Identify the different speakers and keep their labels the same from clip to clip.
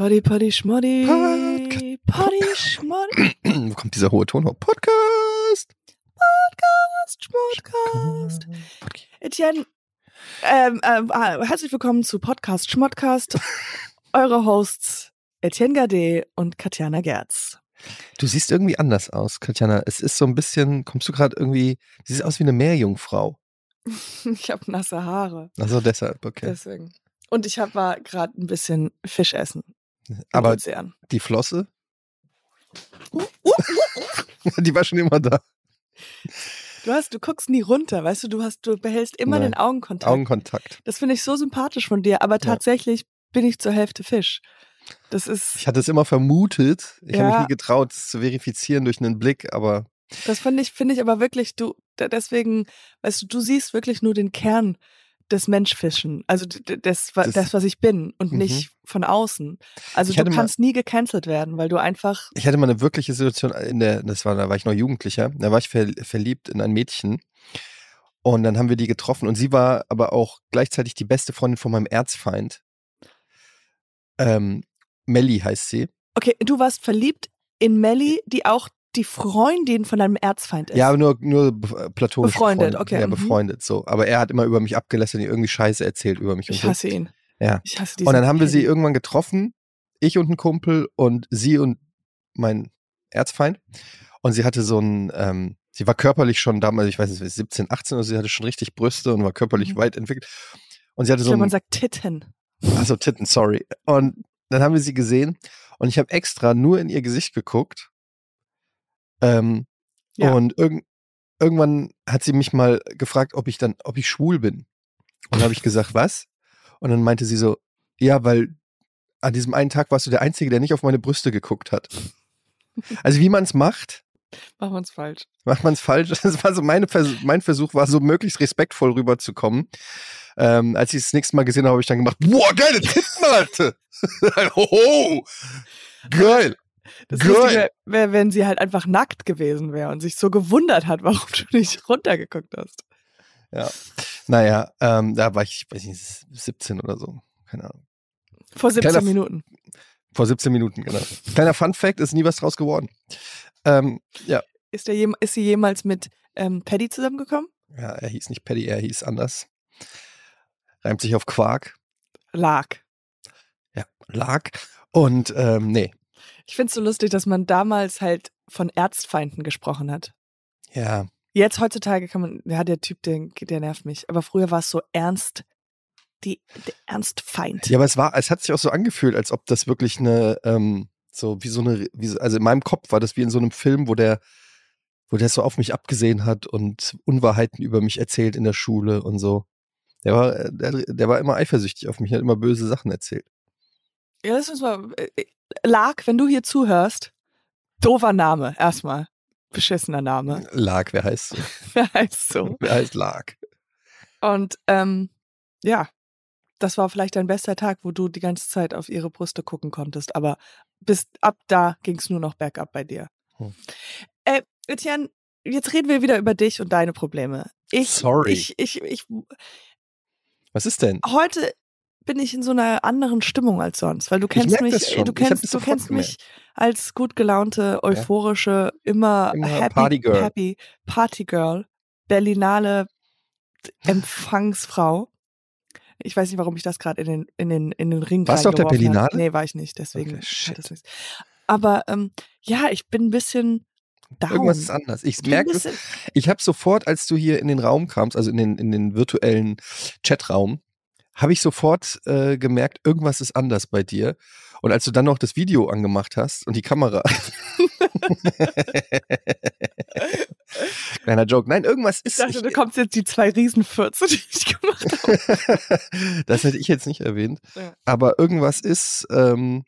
Speaker 1: Poddy, Poddy, Schmoddy. Poddy, Schmoddy.
Speaker 2: Wo kommt dieser hohe Ton hoch? Podcast.
Speaker 1: Podcast, Schmodcast. Etienne, ähm, ähm, herzlich willkommen zu Podcast Schmodcast. Eure Hosts Etienne Gade und Katjana Gerz.
Speaker 2: Du siehst irgendwie anders aus, Katjana. Es ist so ein bisschen, kommst du gerade irgendwie, du siehst aus wie eine Meerjungfrau.
Speaker 1: Ich habe nasse Haare,
Speaker 2: Also deshalb, okay.
Speaker 1: deswegen. Und ich hab, war gerade ein bisschen Fisch essen.
Speaker 2: Aber
Speaker 1: Ozean.
Speaker 2: die Flosse,
Speaker 1: Uh, uh, uh.
Speaker 2: die war schon immer da.
Speaker 1: Du hast, du guckst nie runter, weißt du, du hast, du behältst immer
Speaker 2: Nein.
Speaker 1: den Augenkontakt.
Speaker 2: Augenkontakt.
Speaker 1: Das finde ich so sympathisch von dir, aber tatsächlich bin ich zur Hälfte Fisch. Das ist,
Speaker 2: Ich hatte es immer vermutet. Ich habe mich
Speaker 1: Ja.
Speaker 2: nie getraut, es zu verifizieren durch einen Blick, aber
Speaker 1: das finde ich, finde ich aber wirklich, du, deswegen, weißt du, du siehst wirklich nur den Kern des Menschfischen, also das,
Speaker 2: Das-
Speaker 1: das, was ich bin und
Speaker 2: Mhm.
Speaker 1: nicht von außen. Also du
Speaker 2: hatte mal-
Speaker 1: kannst nie gecancelt werden, weil du einfach,
Speaker 2: ich hatte mal eine wirkliche Situation in der, das war, da war ich noch Jugendlicher, da war ich ver, verliebt in ein Mädchen. Und dann haben wir die getroffen und sie war aber auch gleichzeitig die beste Freundin von meinem Erzfeind. Ähm, Melli heißt sie.
Speaker 1: okay, du warst verliebt in Melly, die auch die Freundin von deinem Erzfeind ist.
Speaker 2: Ja, aber nur, nur be- platonisch.
Speaker 1: Befreundet,
Speaker 2: befreundet.
Speaker 1: okay,
Speaker 2: Ja,
Speaker 1: mhm.
Speaker 2: befreundet, so. Aber er hat immer über mich abgelästert und irgendwie Scheiße erzählt über mich.
Speaker 1: ich
Speaker 2: und
Speaker 1: hasse ihn.
Speaker 2: so. Ja.
Speaker 1: Ich hasse diesen
Speaker 2: Und dann haben wir sie irgendwann getroffen, ich und ein Kumpel und sie und mein Erzfeind. Und sie hatte so ein, ähm, sie war körperlich schon damals, ich weiß nicht, 17, 18 oder sie hatte schon richtig Brüste und war körperlich
Speaker 1: Mhm.
Speaker 2: weit entwickelt. Und sie hatte
Speaker 1: Ich
Speaker 2: so
Speaker 1: glaube, man
Speaker 2: ein,
Speaker 1: sagt Titten.
Speaker 2: also Titten, sorry. Und dann haben wir sie gesehen und ich habe extra nur in ihr Gesicht geguckt. Ähm,
Speaker 1: Ja.
Speaker 2: Und irgend, irgendwann hat sie mich mal gefragt, ob ich dann, ob ich schwul bin. Und dann habe ich gesagt, was? Und dann meinte sie so, ja, weil an diesem einen Tag warst du der Einzige, der nicht auf meine Brüste geguckt hat. Also wie man es macht,
Speaker 1: Machen wir uns falsch.
Speaker 2: macht man es falsch. Das war so meine Vers mein Versuch, war so möglichst respektvoll rüberzukommen. Ähm, als ich das nächste Mal gesehen habe, habe ich dann gemacht, boah, geile Titten, Alter. Hoho, geil.
Speaker 1: Das wäre, wenn sie halt einfach nackt gewesen wäre und sich so gewundert hat, warum du nicht runtergeguckt hast.
Speaker 2: Ja. Naja, ähm, da war ich, weiß nicht, 17 oder so. Keine Ahnung.
Speaker 1: Vor 17
Speaker 2: Kleiner
Speaker 1: Minuten.
Speaker 2: Vor 17 Minuten, genau. Kleiner Fun Fact, ist nie was draus geworden. Ähm, ja.
Speaker 1: Ist, der ist sie jemals mit ähm, Paddy zusammengekommen?
Speaker 2: ja, er hieß nicht Paddy, er hieß anders. Reimt sich auf Quark.
Speaker 1: Lag.
Speaker 2: Ja, lag. Und ähm, nee.
Speaker 1: Ich finde es so lustig, dass man damals halt von Erzfeinden gesprochen hat.
Speaker 2: Ja,
Speaker 1: Jetzt heutzutage kann man, ja, der Typ, der, der nervt mich. Aber früher war es so ernst, die, der Ernstfeind.
Speaker 2: Ja, aber es war, es hat sich auch so angefühlt, als ob das wirklich eine, ähm, so wie so eine, wie, so- also in meinem Kopf war das wie in so einem Film, wo der, wo der so auf mich abgesehen hat und Unwahrheiten über mich erzählt in der Schule und so. Der war, äh, der, der war immer eifersüchtig auf mich, hat immer böse Sachen erzählt.
Speaker 1: Ja, lass uns mal. Äh, Lag, wenn du hier zuhörst, doofer Name, erstmal. Beschissener Name.
Speaker 2: Lag, wer heißt so?
Speaker 1: Wer heißt so?
Speaker 2: Wer heißt Lag?
Speaker 1: Und ähm, ja, das war vielleicht dein bester Tag, wo du die ganze Zeit auf ihre Brüste gucken konntest. Aber bis ab da ging es nur noch bergab bei dir.
Speaker 2: Hm.
Speaker 1: Äh, Etienne, jetzt reden wir wieder über dich und deine Probleme. Ich,
Speaker 2: Sorry.
Speaker 1: Ich, ich, ich,
Speaker 2: Was ist denn?
Speaker 1: heute bin ich in so einer anderen Stimmung als sonst, weil du kennst mich, du kennst, du kennst mich als gut gelaunte, euphorische, immer,
Speaker 2: Immer
Speaker 1: happy,
Speaker 2: Partygirl.
Speaker 1: happy Partygirl, Berlinale Empfangsfrau. Ich weiß nicht, warum ich das gerade in den, in den, in den Ring
Speaker 2: Warst du auf der. Berlinale?
Speaker 1: Nee, war ich nicht, deswegen.
Speaker 2: Okay,
Speaker 1: hat. Aber ähm, ja, ich bin ein bisschen down.
Speaker 2: Irgendwas ist anders. Ich merke es. Ich habe sofort, als du hier in den Raum kamst, also in den, in den virtuellen Chatraum, habe ich sofort äh, gemerkt, irgendwas ist anders bei dir. Und als du dann noch das Video angemacht hast und die Kamera. Kleiner Joke. Nein, irgendwas
Speaker 1: Ich
Speaker 2: ist.
Speaker 1: dachte, du kommst jetzt die zwei Riesenfürze, die ich gemacht habe.
Speaker 2: das hätte ich jetzt nicht erwähnt.
Speaker 1: Ja.
Speaker 2: Aber irgendwas ist. Ähm,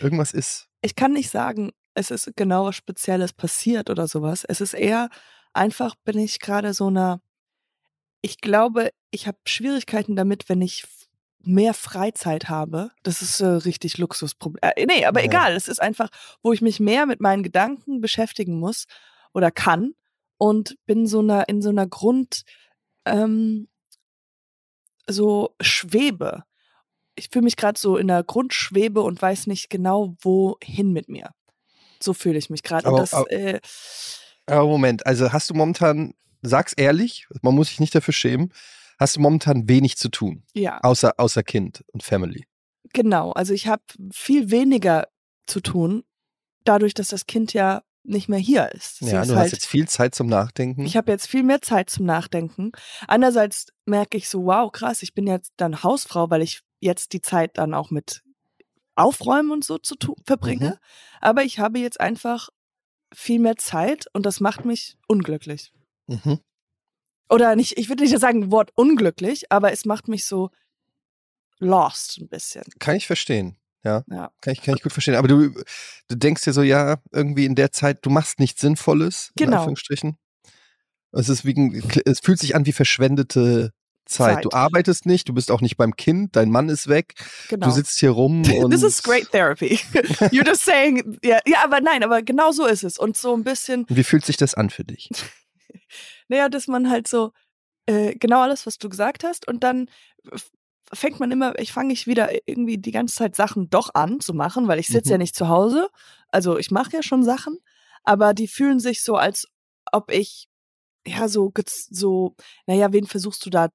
Speaker 2: irgendwas ist.
Speaker 1: ich kann nicht sagen, es ist genau was Spezielles passiert oder sowas. Es ist eher einfach, bin ich gerade so einer, ich glaube, ich habe Schwierigkeiten damit, wenn ich mehr Freizeit habe. Das ist äh, richtig Luxusproblem. Äh, nee, aber
Speaker 2: Ja.
Speaker 1: egal. Es ist einfach, wo ich mich mehr mit meinen Gedanken beschäftigen muss oder kann und bin so einer, in so einer Grund, ähm, so Schwebe. ich fühle mich gerade so in der Grundschwebe und weiß nicht genau, wohin mit mir. So fühle ich mich gerade.
Speaker 2: Aber- aber-
Speaker 1: äh,
Speaker 2: Aber Moment, also hast du momentan, sag's ehrlich, man muss sich nicht dafür schämen, hast du momentan wenig zu tun,
Speaker 1: ja,
Speaker 2: außer, außer Kind und Family.
Speaker 1: genau. Also ich habe viel weniger zu tun, dadurch, dass das Kind ja nicht mehr hier ist. Sie
Speaker 2: Ja,
Speaker 1: ist
Speaker 2: du
Speaker 1: halt,
Speaker 2: hast jetzt viel Zeit zum Nachdenken.
Speaker 1: Ich habe jetzt viel mehr Zeit zum Nachdenken. Andererseits merke ich so, wow, krass, ich bin jetzt dann Hausfrau, weil ich jetzt die Zeit dann auch mit Aufräumen und so zu verbringe.
Speaker 2: Mhm.
Speaker 1: Aber ich habe jetzt einfach viel mehr Zeit und das macht mich unglücklich.
Speaker 2: Mhm.
Speaker 1: Oder nicht, ich würde nicht sagen Wort unglücklich, aber es macht mich so lost ein bisschen.
Speaker 2: Kann ich verstehen. Ja,
Speaker 1: Ja.
Speaker 2: kann ich, kann ich gut verstehen. Aber du, du denkst dir so, ja, irgendwie in der Zeit, du machst nichts Sinnvolles, in
Speaker 1: Genau.
Speaker 2: Anführungsstrichen. Es ist wie, es fühlt sich an wie verschwendete Zeit.
Speaker 1: Zeit.
Speaker 2: Du arbeitest nicht, du bist auch nicht beim Kind, dein Mann ist weg,
Speaker 1: Genau.
Speaker 2: du sitzt hier rum
Speaker 1: This is great therapy. You're just saying, ja, ja, aber nein, aber genau so ist es. Und so ein bisschen,
Speaker 2: wie fühlt sich das an für dich?
Speaker 1: naja, dass man halt so äh, genau alles, was du gesagt hast, und dann fängt man immer, ich fange ich wieder irgendwie die ganze Zeit Sachen doch an zu machen, weil ich sitze
Speaker 2: Mhm.
Speaker 1: ja nicht zu Hause. Also ich mache ja schon Sachen, aber die fühlen sich so, als ob ich ja so so, naja, wen versuchst du da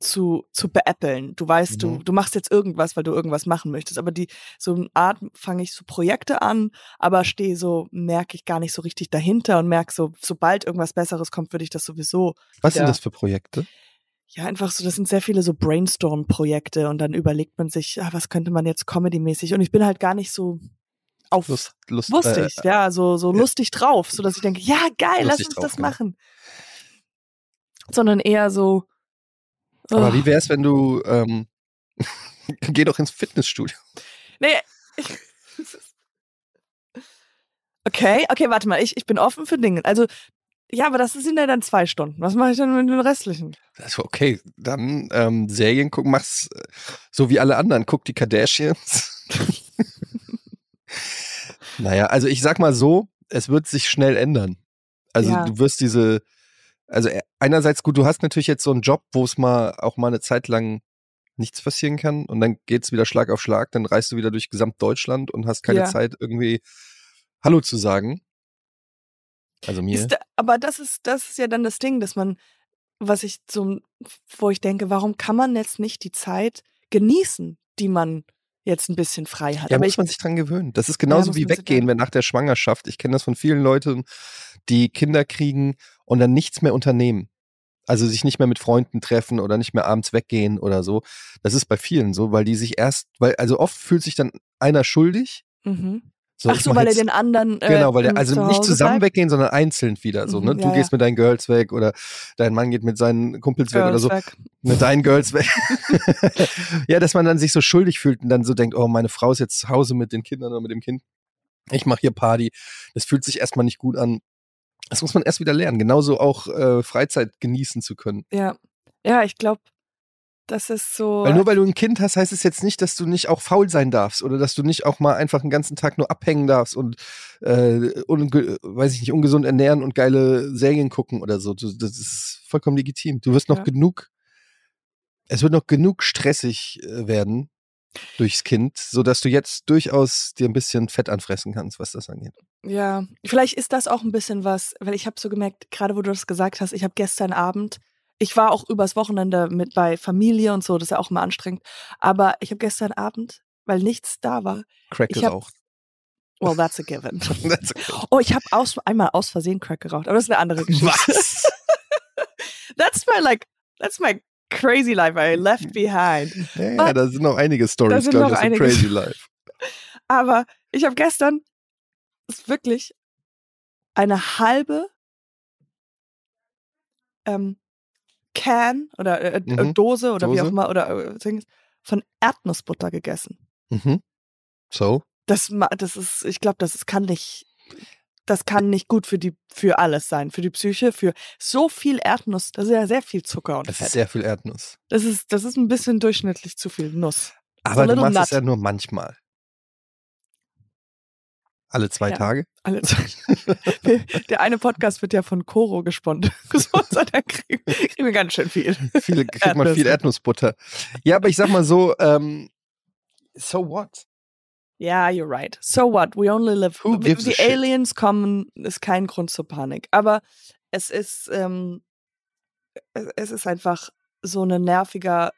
Speaker 1: zu zu beäppeln? Du weißt, du
Speaker 2: Mhm.
Speaker 1: du machst jetzt irgendwas, weil du irgendwas machen möchtest, aber die so eine Art fange ich so Projekte an, aber stehe so merke ich gar nicht so richtig dahinter und merke so, sobald irgendwas Besseres kommt, würde ich das sowieso
Speaker 2: Was sind
Speaker 1: Ja.
Speaker 2: das für Projekte?
Speaker 1: ja, einfach so, das sind sehr viele so Brainstorm-Projekte und dann überlegt man sich, ah, was könnte man jetzt comedy-mäßig und ich bin halt gar nicht so auf
Speaker 2: Lust, Lust,
Speaker 1: lustig,
Speaker 2: äh,
Speaker 1: ja, so, so
Speaker 2: ja.
Speaker 1: lustig drauf, so dass ich denke, ja, geil, lass
Speaker 2: Lustig
Speaker 1: uns
Speaker 2: drauf,
Speaker 1: das
Speaker 2: genau.
Speaker 1: machen. Sondern eher so,
Speaker 2: Aber
Speaker 1: oh,
Speaker 2: wie wär's, wenn du ähm, geh doch ins Fitnessstudio.
Speaker 1: nee, okay, okay, warte mal, ich, ich bin offen für Dinge, also, ja, aber das sind ja dann zwei Stunden. Was mache ich dann mit den restlichen?
Speaker 2: Also okay, dann ähm, Serien gucken, mach's äh, so wie alle anderen, guck die Kardashians. naja, also ich sag mal so, es wird sich schnell ändern. Also
Speaker 1: Ja.
Speaker 2: du wirst diese, also äh, einerseits gut, du hast natürlich jetzt so einen Job, wo es mal auch mal eine Zeit lang nichts passieren kann und dann geht's wieder Schlag auf Schlag, dann reist du wieder durch Gesamtdeutschland und hast keine
Speaker 1: Ja.
Speaker 2: Zeit irgendwie Hallo zu sagen. Also mir.
Speaker 1: Da- aber das ist, das ist ja dann das Ding, dass man, was ich zum, wo ich denke, warum kann man jetzt nicht die Zeit genießen, die man jetzt ein bisschen frei hat?
Speaker 2: Ja,
Speaker 1: aber
Speaker 2: muss
Speaker 1: ich,
Speaker 2: man sich dran gewöhnen. Das ist genauso
Speaker 1: muss
Speaker 2: wie weggehen, wenn nach der Schwangerschaft. Ich kenne das von vielen Leuten, die Kinder kriegen und dann nichts mehr unternehmen. Also sich nicht mehr mit Freunden treffen oder nicht mehr abends weggehen oder so. Das ist bei vielen so, weil die sich erst, weil, also oft fühlt sich dann einer schuldig.
Speaker 1: mhm.
Speaker 2: So,
Speaker 1: Ach so, weil er
Speaker 2: jetzt-
Speaker 1: den anderen. Äh,
Speaker 2: Genau, weil der,
Speaker 1: m,
Speaker 2: also nicht zusammen
Speaker 1: bleibt.
Speaker 2: weggehen, sondern einzeln wieder. So, ne?
Speaker 1: Mhm,
Speaker 2: Du
Speaker 1: ja,
Speaker 2: gehst
Speaker 1: ja.
Speaker 2: mit deinen Girls weg oder dein Mann geht mit seinen Kumpels weg oder
Speaker 1: Girls
Speaker 2: so.
Speaker 1: weg.
Speaker 2: Mit deinen Girls weg. ja, dass man dann sich so schuldig fühlt und dann so denkt, oh, meine Frau ist jetzt zu Hause mit den Kindern oder mit dem Kind. Ich mache hier Party. Das fühlt sich erstmal nicht gut an. Das muss man erst wieder lernen. Genauso auch äh, Freizeit genießen zu können.
Speaker 1: Ja. Ja, ich glaube, das ist so.
Speaker 2: Weil nur weil du ein Kind hast, heißt es jetzt nicht, dass du nicht auch faul sein darfst oder dass du nicht auch mal einfach den ganzen Tag nur abhängen darfst und äh, weiß ich nicht, ungesund ernähren und geile Serien gucken oder so. Du, das ist vollkommen legitim. Du wirst noch
Speaker 1: Ja.
Speaker 2: genug, es wird noch genug stressig äh, werden durchs Kind, sodass du jetzt durchaus dir ein bisschen Fett anfressen kannst, was das angeht.
Speaker 1: Ja, vielleicht ist das auch ein bisschen was, weil ich habe so gemerkt, gerade wo du das gesagt hast, ich habe gestern Abend, ich war auch übers Wochenende mit bei Familie und so, das ist ja auch immer anstrengend, aber ich habe gestern Abend, weil nichts da war,
Speaker 2: Crack geraucht.
Speaker 1: well, that's a given.
Speaker 2: That's okay.
Speaker 1: Oh, ich habe aus, einmal aus Versehen Crack geraucht, aber das ist eine andere Geschichte.
Speaker 2: Was?
Speaker 1: That's my like, that's my crazy life I left behind.
Speaker 2: Ja, ja, da sind noch einige Stories, glaube ich, aus dem. Crazy Life.
Speaker 1: Aber ich habe gestern wirklich eine halbe ähm, Can oder äh, äh,
Speaker 2: Mhm.
Speaker 1: Dose oder wie
Speaker 2: Dose.
Speaker 1: auch immer oder äh, von Erdnussbutter gegessen.
Speaker 2: Mhm. So.
Speaker 1: Das, das ist, ich glaube, das ist, kann nicht, das kann nicht gut für die, für alles sein, für die Psyche, für so viel Erdnuss. Das ist ja sehr viel Zucker und
Speaker 2: Das
Speaker 1: Fett.
Speaker 2: ist sehr viel Erdnuss.
Speaker 1: das ist, das ist ein bisschen durchschnittlich zu viel Nuss.
Speaker 2: Aber du
Speaker 1: little
Speaker 2: machst es
Speaker 1: nut.
Speaker 2: ja nur manchmal. Alle zwei
Speaker 1: Ja.
Speaker 2: Tage?
Speaker 1: Alle zwei. Der eine Podcast wird ja von Coro gesponsert. Da kriegen, kriegen wir ganz schön viel.
Speaker 2: Viele, kriegt man viel. Erdnussbutter. Ja, aber ich sag mal so, ähm, so what?
Speaker 1: Ja, you're right. So what? We only live.
Speaker 2: Who gives a
Speaker 1: Die
Speaker 2: shit?
Speaker 1: Aliens kommen, ist kein Grund zur Panik. Aber es ist, ähm, es- ist einfach so ein nerviger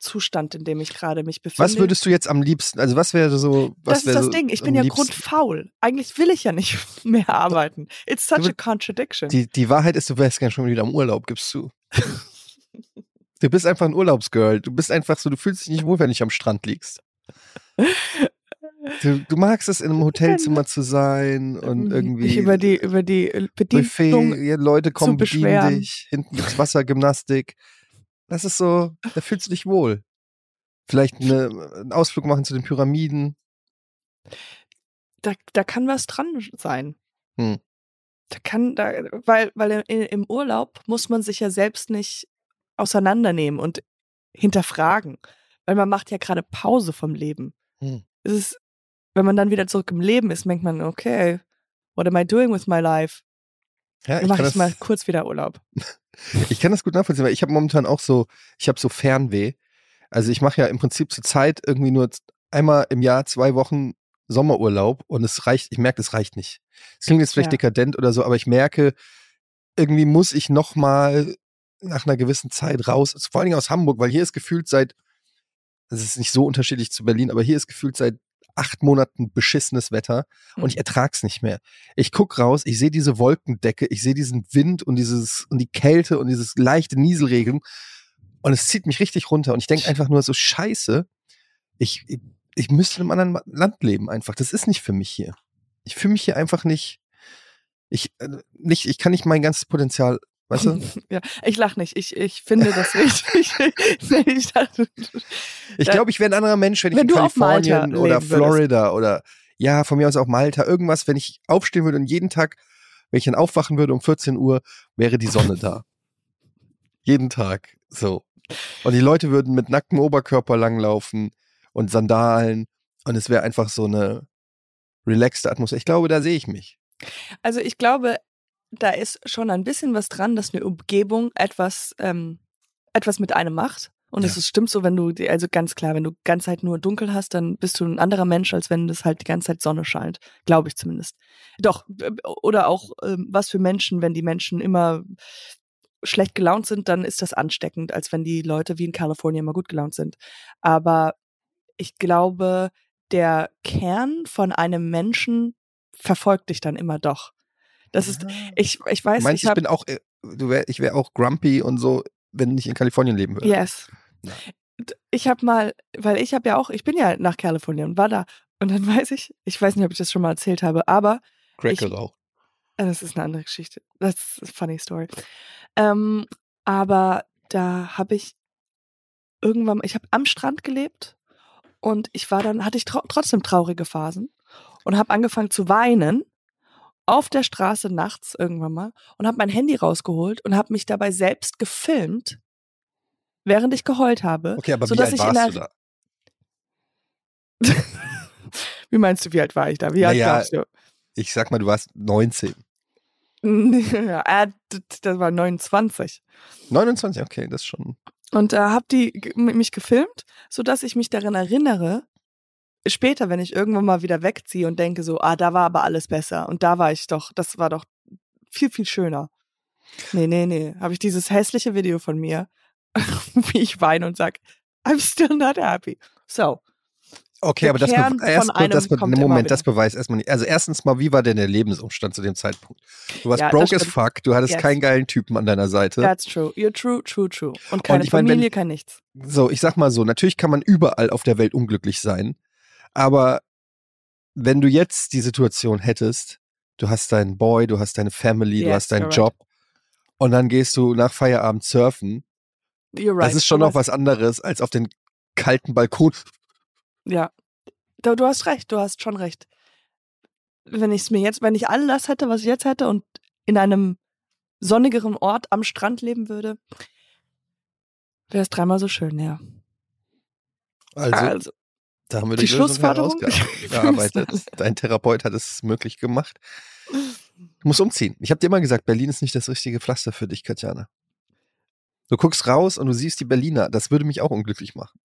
Speaker 1: Zustand, in dem ich gerade mich befinde.
Speaker 2: Was würdest du jetzt am liebsten, also was wäre so, was
Speaker 1: das ist das
Speaker 2: so
Speaker 1: Ding. Ich bin ja
Speaker 2: liebsten?
Speaker 1: grundfaul. Eigentlich will ich ja nicht mehr arbeiten. It's such a contradiction.
Speaker 2: Die, die Wahrheit ist, du wärst gerne schon wieder im Urlaub, gibst du. Du bist einfach ein Urlaubsgirl. Du bist einfach so, du fühlst dich nicht wohl, wenn du am Strand liegst. Du, du magst es, in einem Hotelzimmer zu sein und irgendwie
Speaker 1: Mich über die, über die äh,
Speaker 2: Buffet,
Speaker 1: Bedienung.
Speaker 2: ja, Leute kommen, bedienen
Speaker 1: beschweren.
Speaker 2: dich, hinten gibt's Wassergymnastik. Das ist so, da fühlst du dich wohl. Vielleicht eine, einen Ausflug machen zu den Pyramiden.
Speaker 1: Da, da kann was dran sein.
Speaker 2: Hm.
Speaker 1: Da kann, da, weil, weil im, im Urlaub muss man sich ja selbst nicht auseinandernehmen und hinterfragen. Weil man macht ja gerade Pause vom Leben.
Speaker 2: Hm.
Speaker 1: Es ist, wenn man dann wieder zurück im Leben ist, denkt man, okay, what am I doing with my life?
Speaker 2: Ja,
Speaker 1: Dann
Speaker 2: ich
Speaker 1: mache
Speaker 2: kann,
Speaker 1: ich mal kurz wieder Urlaub.
Speaker 2: ich kann das gut nachvollziehen, weil ich habe momentan auch so, ich habe so Fernweh. Also ich mache ja im Prinzip zur Zeit irgendwie nur einmal im Jahr zwei Wochen Sommerurlaub und es reicht, ich merke, es reicht nicht. Es klingt jetzt vielleicht
Speaker 1: Ja.
Speaker 2: dekadent oder so, aber ich merke, irgendwie muss ich noch mal nach einer gewissen Zeit raus, vor allen Dingen aus Hamburg, weil hier ist gefühlt seit, es ist nicht so unterschiedlich zu Berlin, aber hier ist gefühlt seit acht Monaten beschissenes Wetter und ich ertrag's nicht mehr. Ich guck raus, ich sehe diese Wolkendecke, ich sehe diesen Wind und dieses und die Kälte und dieses leichte Nieselregen und es zieht mich richtig runter und ich denke einfach nur so Scheiße. Ich, ich müsste in einem anderen Land leben einfach. Das ist nicht für mich hier. Ich fühle mich hier einfach nicht ich äh, nicht ich kann nicht mein ganzes Potenzial, weißt du?
Speaker 1: ja, ich lach nicht. Ich, ich finde das richtig. Ich dachte,
Speaker 2: Ich glaube, ich wäre ein anderer Mensch, wenn ich
Speaker 1: Wenn
Speaker 2: in
Speaker 1: auf Malta
Speaker 2: Kalifornien oder. Florida oder ja, von mir aus auch Malta, irgendwas, wenn ich aufstehen würde und jeden Tag, wenn ich dann aufwachen würde um 14 Uhr, wäre die Sonne da. jeden Tag. So. Und die Leute würden mit nacktem Oberkörper langlaufen und Sandalen und es wäre einfach so eine relaxte Atmosphäre. Ich glaube, da sehe ich mich.
Speaker 1: Also ich glaube, da ist schon ein bisschen was dran, dass eine Umgebung etwas, ähm, etwas mit einem macht. Und es
Speaker 2: Ja.
Speaker 1: ist, stimmt so, wenn du, also ganz klar, wenn du die ganze Zeit nur dunkel hast, dann bist du ein anderer Mensch, als wenn das halt die ganze Zeit Sonne scheint. Glaube ich zumindest. Doch, oder auch, ähm, was für Menschen, wenn die Menschen immer schlecht gelaunt sind, dann ist das ansteckend, als wenn die Leute wie in Kalifornien immer gut gelaunt sind. Aber ich glaube, der Kern von einem Menschen verfolgt dich dann immer doch. Das ist, ich, ich weiß,
Speaker 2: Meinst
Speaker 1: ich
Speaker 2: ich bin auch, äh, du wär, ich wäre auch grumpy und so, wenn ich in Kalifornien leben würde.
Speaker 1: Yes.
Speaker 2: Ja.
Speaker 1: Ich habe mal, weil ich habe ja auch, ich bin ja nach Kalifornien und war da. Und dann weiß ich, ich weiß nicht, ob ich das schon mal erzählt habe, aber
Speaker 2: Crack geraucht.
Speaker 1: äh, das ist eine andere Geschichte. Das ist eine funny story. Ähm, aber da habe ich irgendwann, ich habe am Strand gelebt und ich war dann, hatte ich tro trotzdem traurige Phasen und habe angefangen zu weinen auf der Straße nachts irgendwann mal und habe mein Handy rausgeholt und habe mich dabei selbst gefilmt, während ich geheult habe.
Speaker 2: Okay, aber wie alt
Speaker 1: ich in
Speaker 2: warst
Speaker 1: der-
Speaker 2: du da?
Speaker 1: Wie meinst du, wie alt war ich da? Wie alt
Speaker 2: Naja,
Speaker 1: glaubst du?
Speaker 2: Ich sag mal, du warst 19.
Speaker 1: ja, äh, das war 29.
Speaker 2: 29, okay, das ist schon.
Speaker 1: Und da hab die g- m- mich gefilmt, sodass ich mich daran erinnere, später, wenn ich irgendwann mal wieder wegziehe und denke so, ah, da war aber alles besser und da war ich doch, das war doch viel, viel schöner. Nee, nee, nee, habe ich dieses hässliche Video von mir, wie ich weine und sag, I'm still not happy. So,
Speaker 2: Okay,
Speaker 1: Der
Speaker 2: aber das,
Speaker 1: Kern
Speaker 2: erst, das
Speaker 1: immer
Speaker 2: Moment, das beweist erstmal nicht. Also erstens mal, wie war denn der Lebensumstand zu dem Zeitpunkt? Du warst
Speaker 1: Ja, das
Speaker 2: broke as fuck, du hattest
Speaker 1: Yes.
Speaker 2: keinen geilen Typen an deiner Seite.
Speaker 1: that's true. You're true, true, true. Und keine
Speaker 2: ich mein, wenn-
Speaker 1: Familie, kein nichts.
Speaker 2: So, ich sag mal so, natürlich kann man überall auf der Welt unglücklich sein, aber wenn du jetzt die Situation hättest, du hast deinen Boy, du hast deine Family, du
Speaker 1: Yes,
Speaker 2: hast deinen
Speaker 1: right.
Speaker 2: Job und dann gehst du nach Feierabend surfen,
Speaker 1: You're right.
Speaker 2: das ist schon
Speaker 1: Du
Speaker 2: noch was anderes als auf den kalten Balkon.
Speaker 1: Ja. Du, du hast recht, du hast schon recht. Wenn ich es mir jetzt, wenn ich all das hätte, was ich jetzt hätte und in einem sonnigeren Ort am Strand leben würde, wäre es dreimal so schön, ja.
Speaker 2: Also,
Speaker 1: Also,
Speaker 2: Da haben wir
Speaker 1: Die
Speaker 2: die,
Speaker 1: Schlussfolgerung?
Speaker 2: herausgearbeitet. Dein Therapeut hat es möglich gemacht. Du musst umziehen. Ich habe dir immer gesagt, Berlin ist nicht das richtige Pflaster für dich, Katjana. Du guckst raus und du siehst die Berliner. Das würde mich auch unglücklich machen.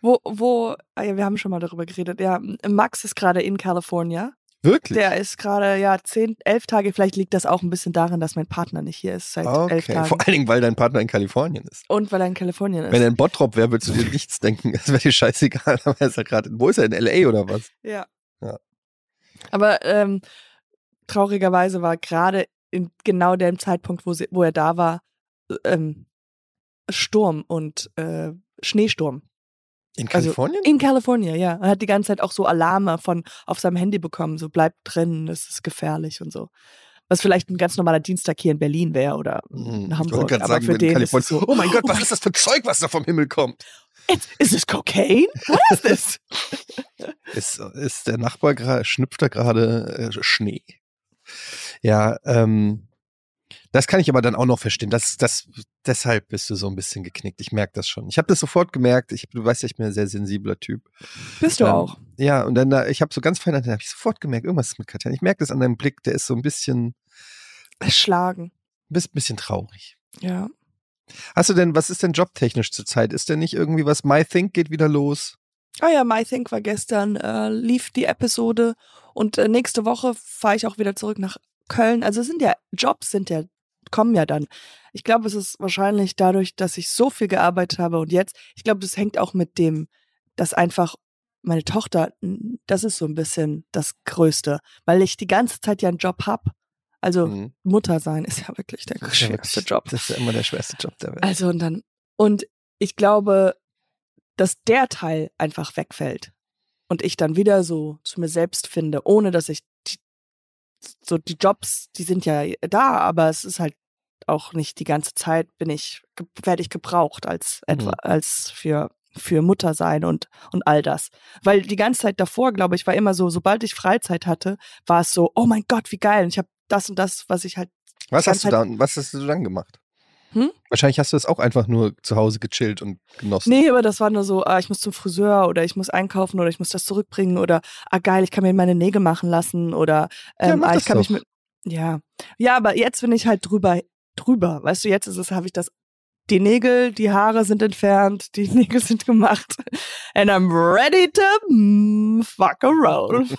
Speaker 1: Wo, wo, ah ja, wir haben schon mal darüber geredet. Ja, Max ist gerade in California.
Speaker 2: Wirklich?
Speaker 1: Der ist gerade, ja, zehn, elf Tage. Vielleicht liegt das auch ein bisschen daran, dass mein Partner nicht hier ist seit elf
Speaker 2: okay.
Speaker 1: Tagen.
Speaker 2: Vor allen Dingen, weil dein Partner in Kalifornien ist.
Speaker 1: Und weil er in Kalifornien ist.
Speaker 2: Wenn er in Bottrop wäre, würdest du dir nichts denken. Das wäre dir scheißegal. Aber er ist ja gerade, wo ist er? In L.A. oder was?
Speaker 1: Ja.
Speaker 2: Ja.
Speaker 1: Aber ähm, traurigerweise war gerade in genau dem Zeitpunkt, wo, sie, wo er da war, ähm, Sturm und äh, Schneesturm.
Speaker 2: In
Speaker 1: Also
Speaker 2: Kalifornien?
Speaker 1: In Kalifornien, ja. Er hat die ganze Zeit auch so Alarme von auf seinem Handy bekommen, so bleibt drin, es ist gefährlich und so. Was vielleicht ein ganz normaler Dienstag hier in Berlin wäre oder
Speaker 2: Hm,
Speaker 1: in
Speaker 2: ich
Speaker 1: Hamburg.
Speaker 2: gerade
Speaker 1: Aber
Speaker 2: sagen,
Speaker 1: für den ist
Speaker 2: Kalifornien.
Speaker 1: es so,
Speaker 2: oh mein Gott, was ist das für ein Zeug, was da vom Himmel kommt?
Speaker 1: It's, is this cocaine? What is this?
Speaker 2: Ist, ist der Nachbar gerade, schnüpft da gerade äh, Schnee? Ja, ähm, das kann ich aber dann auch noch verstehen. Das, das, deshalb bist du so ein bisschen geknickt. Ich merke das schon. Ich habe das sofort gemerkt. Ich, du weißt ja, ich bin ein sehr sensibler Typ.
Speaker 1: Bist du
Speaker 2: Ähm,
Speaker 1: auch?
Speaker 2: Ja, und dann, da, ich habe so ganz fein, dann habe ich sofort gemerkt, irgendwas ist mit Katja. Ich merke das an deinem Blick, der ist so ein bisschen,
Speaker 1: Schlagen.
Speaker 2: bist ein bisschen traurig.
Speaker 1: Ja.
Speaker 2: Hast du denn, was ist denn jobtechnisch zurzeit? Ist denn nicht irgendwie was? My Think geht wieder los?
Speaker 1: Ah ja, My Think war gestern, äh, lief die Episode und äh, nächste Woche fahre ich auch wieder zurück nach Köln. Also sind ja, Jobs sind ja, kommen ja dann. Ich glaube, es ist wahrscheinlich dadurch, dass ich so viel gearbeitet habe und jetzt, ich glaube, das hängt auch mit dem, dass einfach meine Tochter, das ist so ein bisschen das Größte, weil ich die ganze Zeit ja einen Job hab. Also
Speaker 2: Mhm.
Speaker 1: Mutter sein ist ja wirklich der
Speaker 2: Das ja
Speaker 1: schwerste
Speaker 2: wirklich-
Speaker 1: Job.
Speaker 2: Das ist ja immer der schwerste Job der Welt.
Speaker 1: Also und dann, und ich glaube, dass der Teil einfach wegfällt und ich dann wieder so zu mir selbst finde, ohne dass ich die, so die Jobs, die sind ja da, aber es ist halt auch nicht die ganze Zeit bin ich werde ich gebraucht als etwa
Speaker 2: Mhm.
Speaker 1: als für für Mutter sein und und all das, weil die ganze Zeit davor, glaube ich, war immer so, sobald ich Freizeit hatte, war es so, oh mein Gott, wie geil, und ich habe das und das, was ich halt
Speaker 2: was hast du dann, was hast du dann gemacht?
Speaker 1: Hm?
Speaker 2: Wahrscheinlich hast du das auch einfach nur zu Hause gechillt und genossen.
Speaker 1: Nee, aber das war nur so, ah, ich muss zum Friseur oder ich muss einkaufen oder ich muss das zurückbringen oder ah geil, ich kann mir meine Nägel machen lassen oder
Speaker 2: Ja,
Speaker 1: ähm,
Speaker 2: mach
Speaker 1: ah, ich kann mich
Speaker 2: doch.
Speaker 1: mit ja. Ja, aber jetzt bin ich halt drüber drüber. Weißt du, jetzt ist es habe ich das die Nägel, die Haare sind entfernt, die Nägel sind gemacht and I'm ready to mm, fuck around.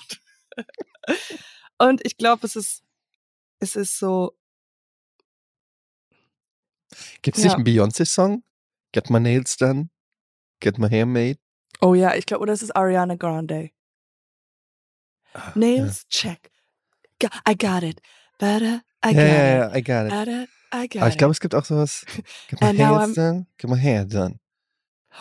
Speaker 1: Und ich glaube, es ist es ist so
Speaker 2: Gibt es
Speaker 1: Ja.
Speaker 2: nicht einen Beyoncé-Song? Get my nails done? Get my hair made?
Speaker 1: Oh ja, ich glaube, oder es ist Ariana Grande.
Speaker 2: Ah,
Speaker 1: Nails, check. Ga- I got it. Better, I
Speaker 2: Ja,
Speaker 1: got
Speaker 2: ja,
Speaker 1: it.
Speaker 2: ja, I got it.
Speaker 1: Better, I got
Speaker 2: Aber ich glaube, es gibt auch sowas. Get my
Speaker 1: And
Speaker 2: nails done? Get my hair done.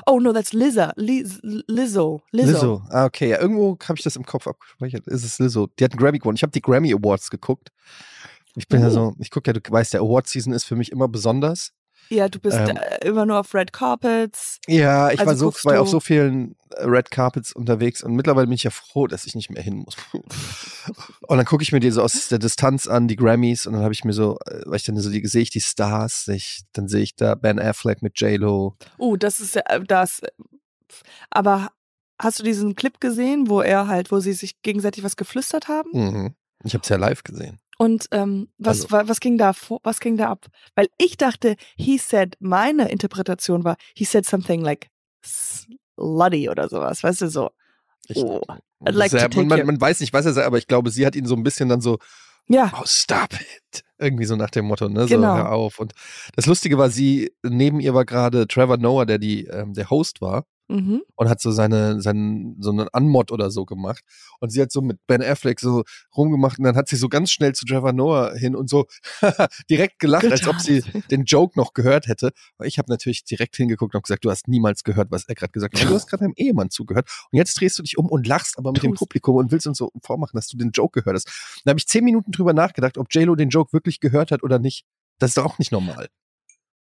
Speaker 1: Oh no, that's Lizza. Liz, Lizzo. Lizzo.
Speaker 2: Lizzo. Ah, okay. Ja, irgendwo habe ich das im Kopf abgespeichert. Ist es Lizzo? Die hat einen Grammy gewonnen. Ich habe die Grammy Awards geguckt. Ich bin ja
Speaker 1: Oh.
Speaker 2: so, ich gucke ja, du weißt, der Award-Season ist für mich immer besonders.
Speaker 1: Ja, du bist
Speaker 2: Ähm.
Speaker 1: äh, immer nur auf Red Carpets.
Speaker 2: Ja, ich
Speaker 1: Also
Speaker 2: war so war auf so vielen äh, Red Carpets unterwegs und mittlerweile bin ich ja froh, dass ich nicht mehr hin muss. und dann gucke ich mir die so aus der Distanz an, die Grammys, und dann habe ich mir so, äh, weil ich dann so die sehe ich die Stars, ich, dann sehe ich da Ben Affleck mit J-Lo.
Speaker 1: Uh, das ist ja das. Aber hast du diesen Clip gesehen, wo er halt, wo sie sich gegenseitig was geflüstert haben?
Speaker 2: Mhm. Ich habe es ja live gesehen.
Speaker 1: Und ähm, was,
Speaker 2: Also-
Speaker 1: wa- was ging da vor, was ging da ab? Weil ich dachte, he said, meine Interpretation war, he said something like slutty oder sowas, weißt du so.
Speaker 2: Ich,
Speaker 1: Oh, I'd like
Speaker 2: sehr,
Speaker 1: to take
Speaker 2: man, man weiß nicht, was er sagt, aber ich glaube, sie hat ihn so ein bisschen dann so,
Speaker 1: Ja,
Speaker 2: oh, stop it. Irgendwie so nach dem Motto, ne?
Speaker 1: Genau.
Speaker 2: So, hör auf. Und das Lustige war, sie, neben ihr war gerade Trevor Noah, der die, ähm, der Host war.
Speaker 1: Mhm.
Speaker 2: und hat so seine, seinen, so einen Unmod oder so gemacht. Und sie hat so mit Ben Affleck so rumgemacht und dann hat sie so ganz schnell zu Trevor Noah hin und so direkt gelacht, als ob sie den Joke noch gehört hätte. Aber ich habe natürlich direkt hingeguckt und gesagt, du hast niemals gehört, was er gerade gesagt hat. Du hast gerade deinem Ehemann zugehört und jetzt drehst du dich um und lachst aber mit dem
Speaker 1: Tu's.
Speaker 2: Publikum und willst uns so vormachen, dass du den Joke gehört hast. Da habe ich zehn Minuten drüber nachgedacht, ob JLo den Joke wirklich gehört hat oder nicht. Das ist doch auch nicht normal.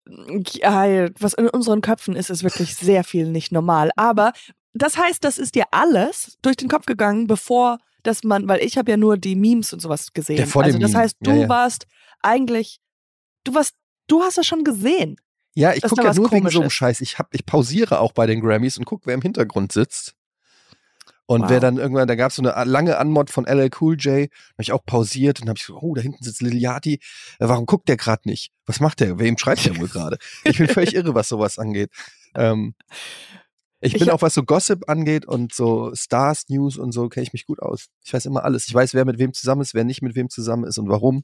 Speaker 1: Was in unseren Köpfen ist, ist wirklich sehr viel nicht normal. Aber das heißt, das ist dir alles durch den Kopf gegangen, bevor dass man, weil ich habe ja nur die Memes und sowas gesehen.
Speaker 2: Ja, vor
Speaker 1: also das heißt, du
Speaker 2: Ja, ja.
Speaker 1: warst eigentlich, du warst, du hast das schon gesehen.
Speaker 2: Ja, ich gucke ja nur wegen so einem. Scheiß. Ich, hab, ich pausiere auch bei den Grammys und gucke, wer im Hintergrund sitzt. Und
Speaker 1: Wow.
Speaker 2: wer dann irgendwann, da gab es so eine lange Anmod von LL Cool J, habe ich auch pausiert und habe ich so, oh, da hinten sitzt Lil Yachty. Äh, Warum guckt der gerade nicht? Was macht der? Wem schreibt der wohl gerade? Ich bin völlig irre, was sowas angeht. Ähm, ich
Speaker 1: Ich
Speaker 2: bin auch, was so Gossip angeht und so Stars News und so, kenne ich mich gut aus. Ich weiß immer alles. Ich weiß, wer mit wem zusammen ist, wer nicht mit wem zusammen ist und warum.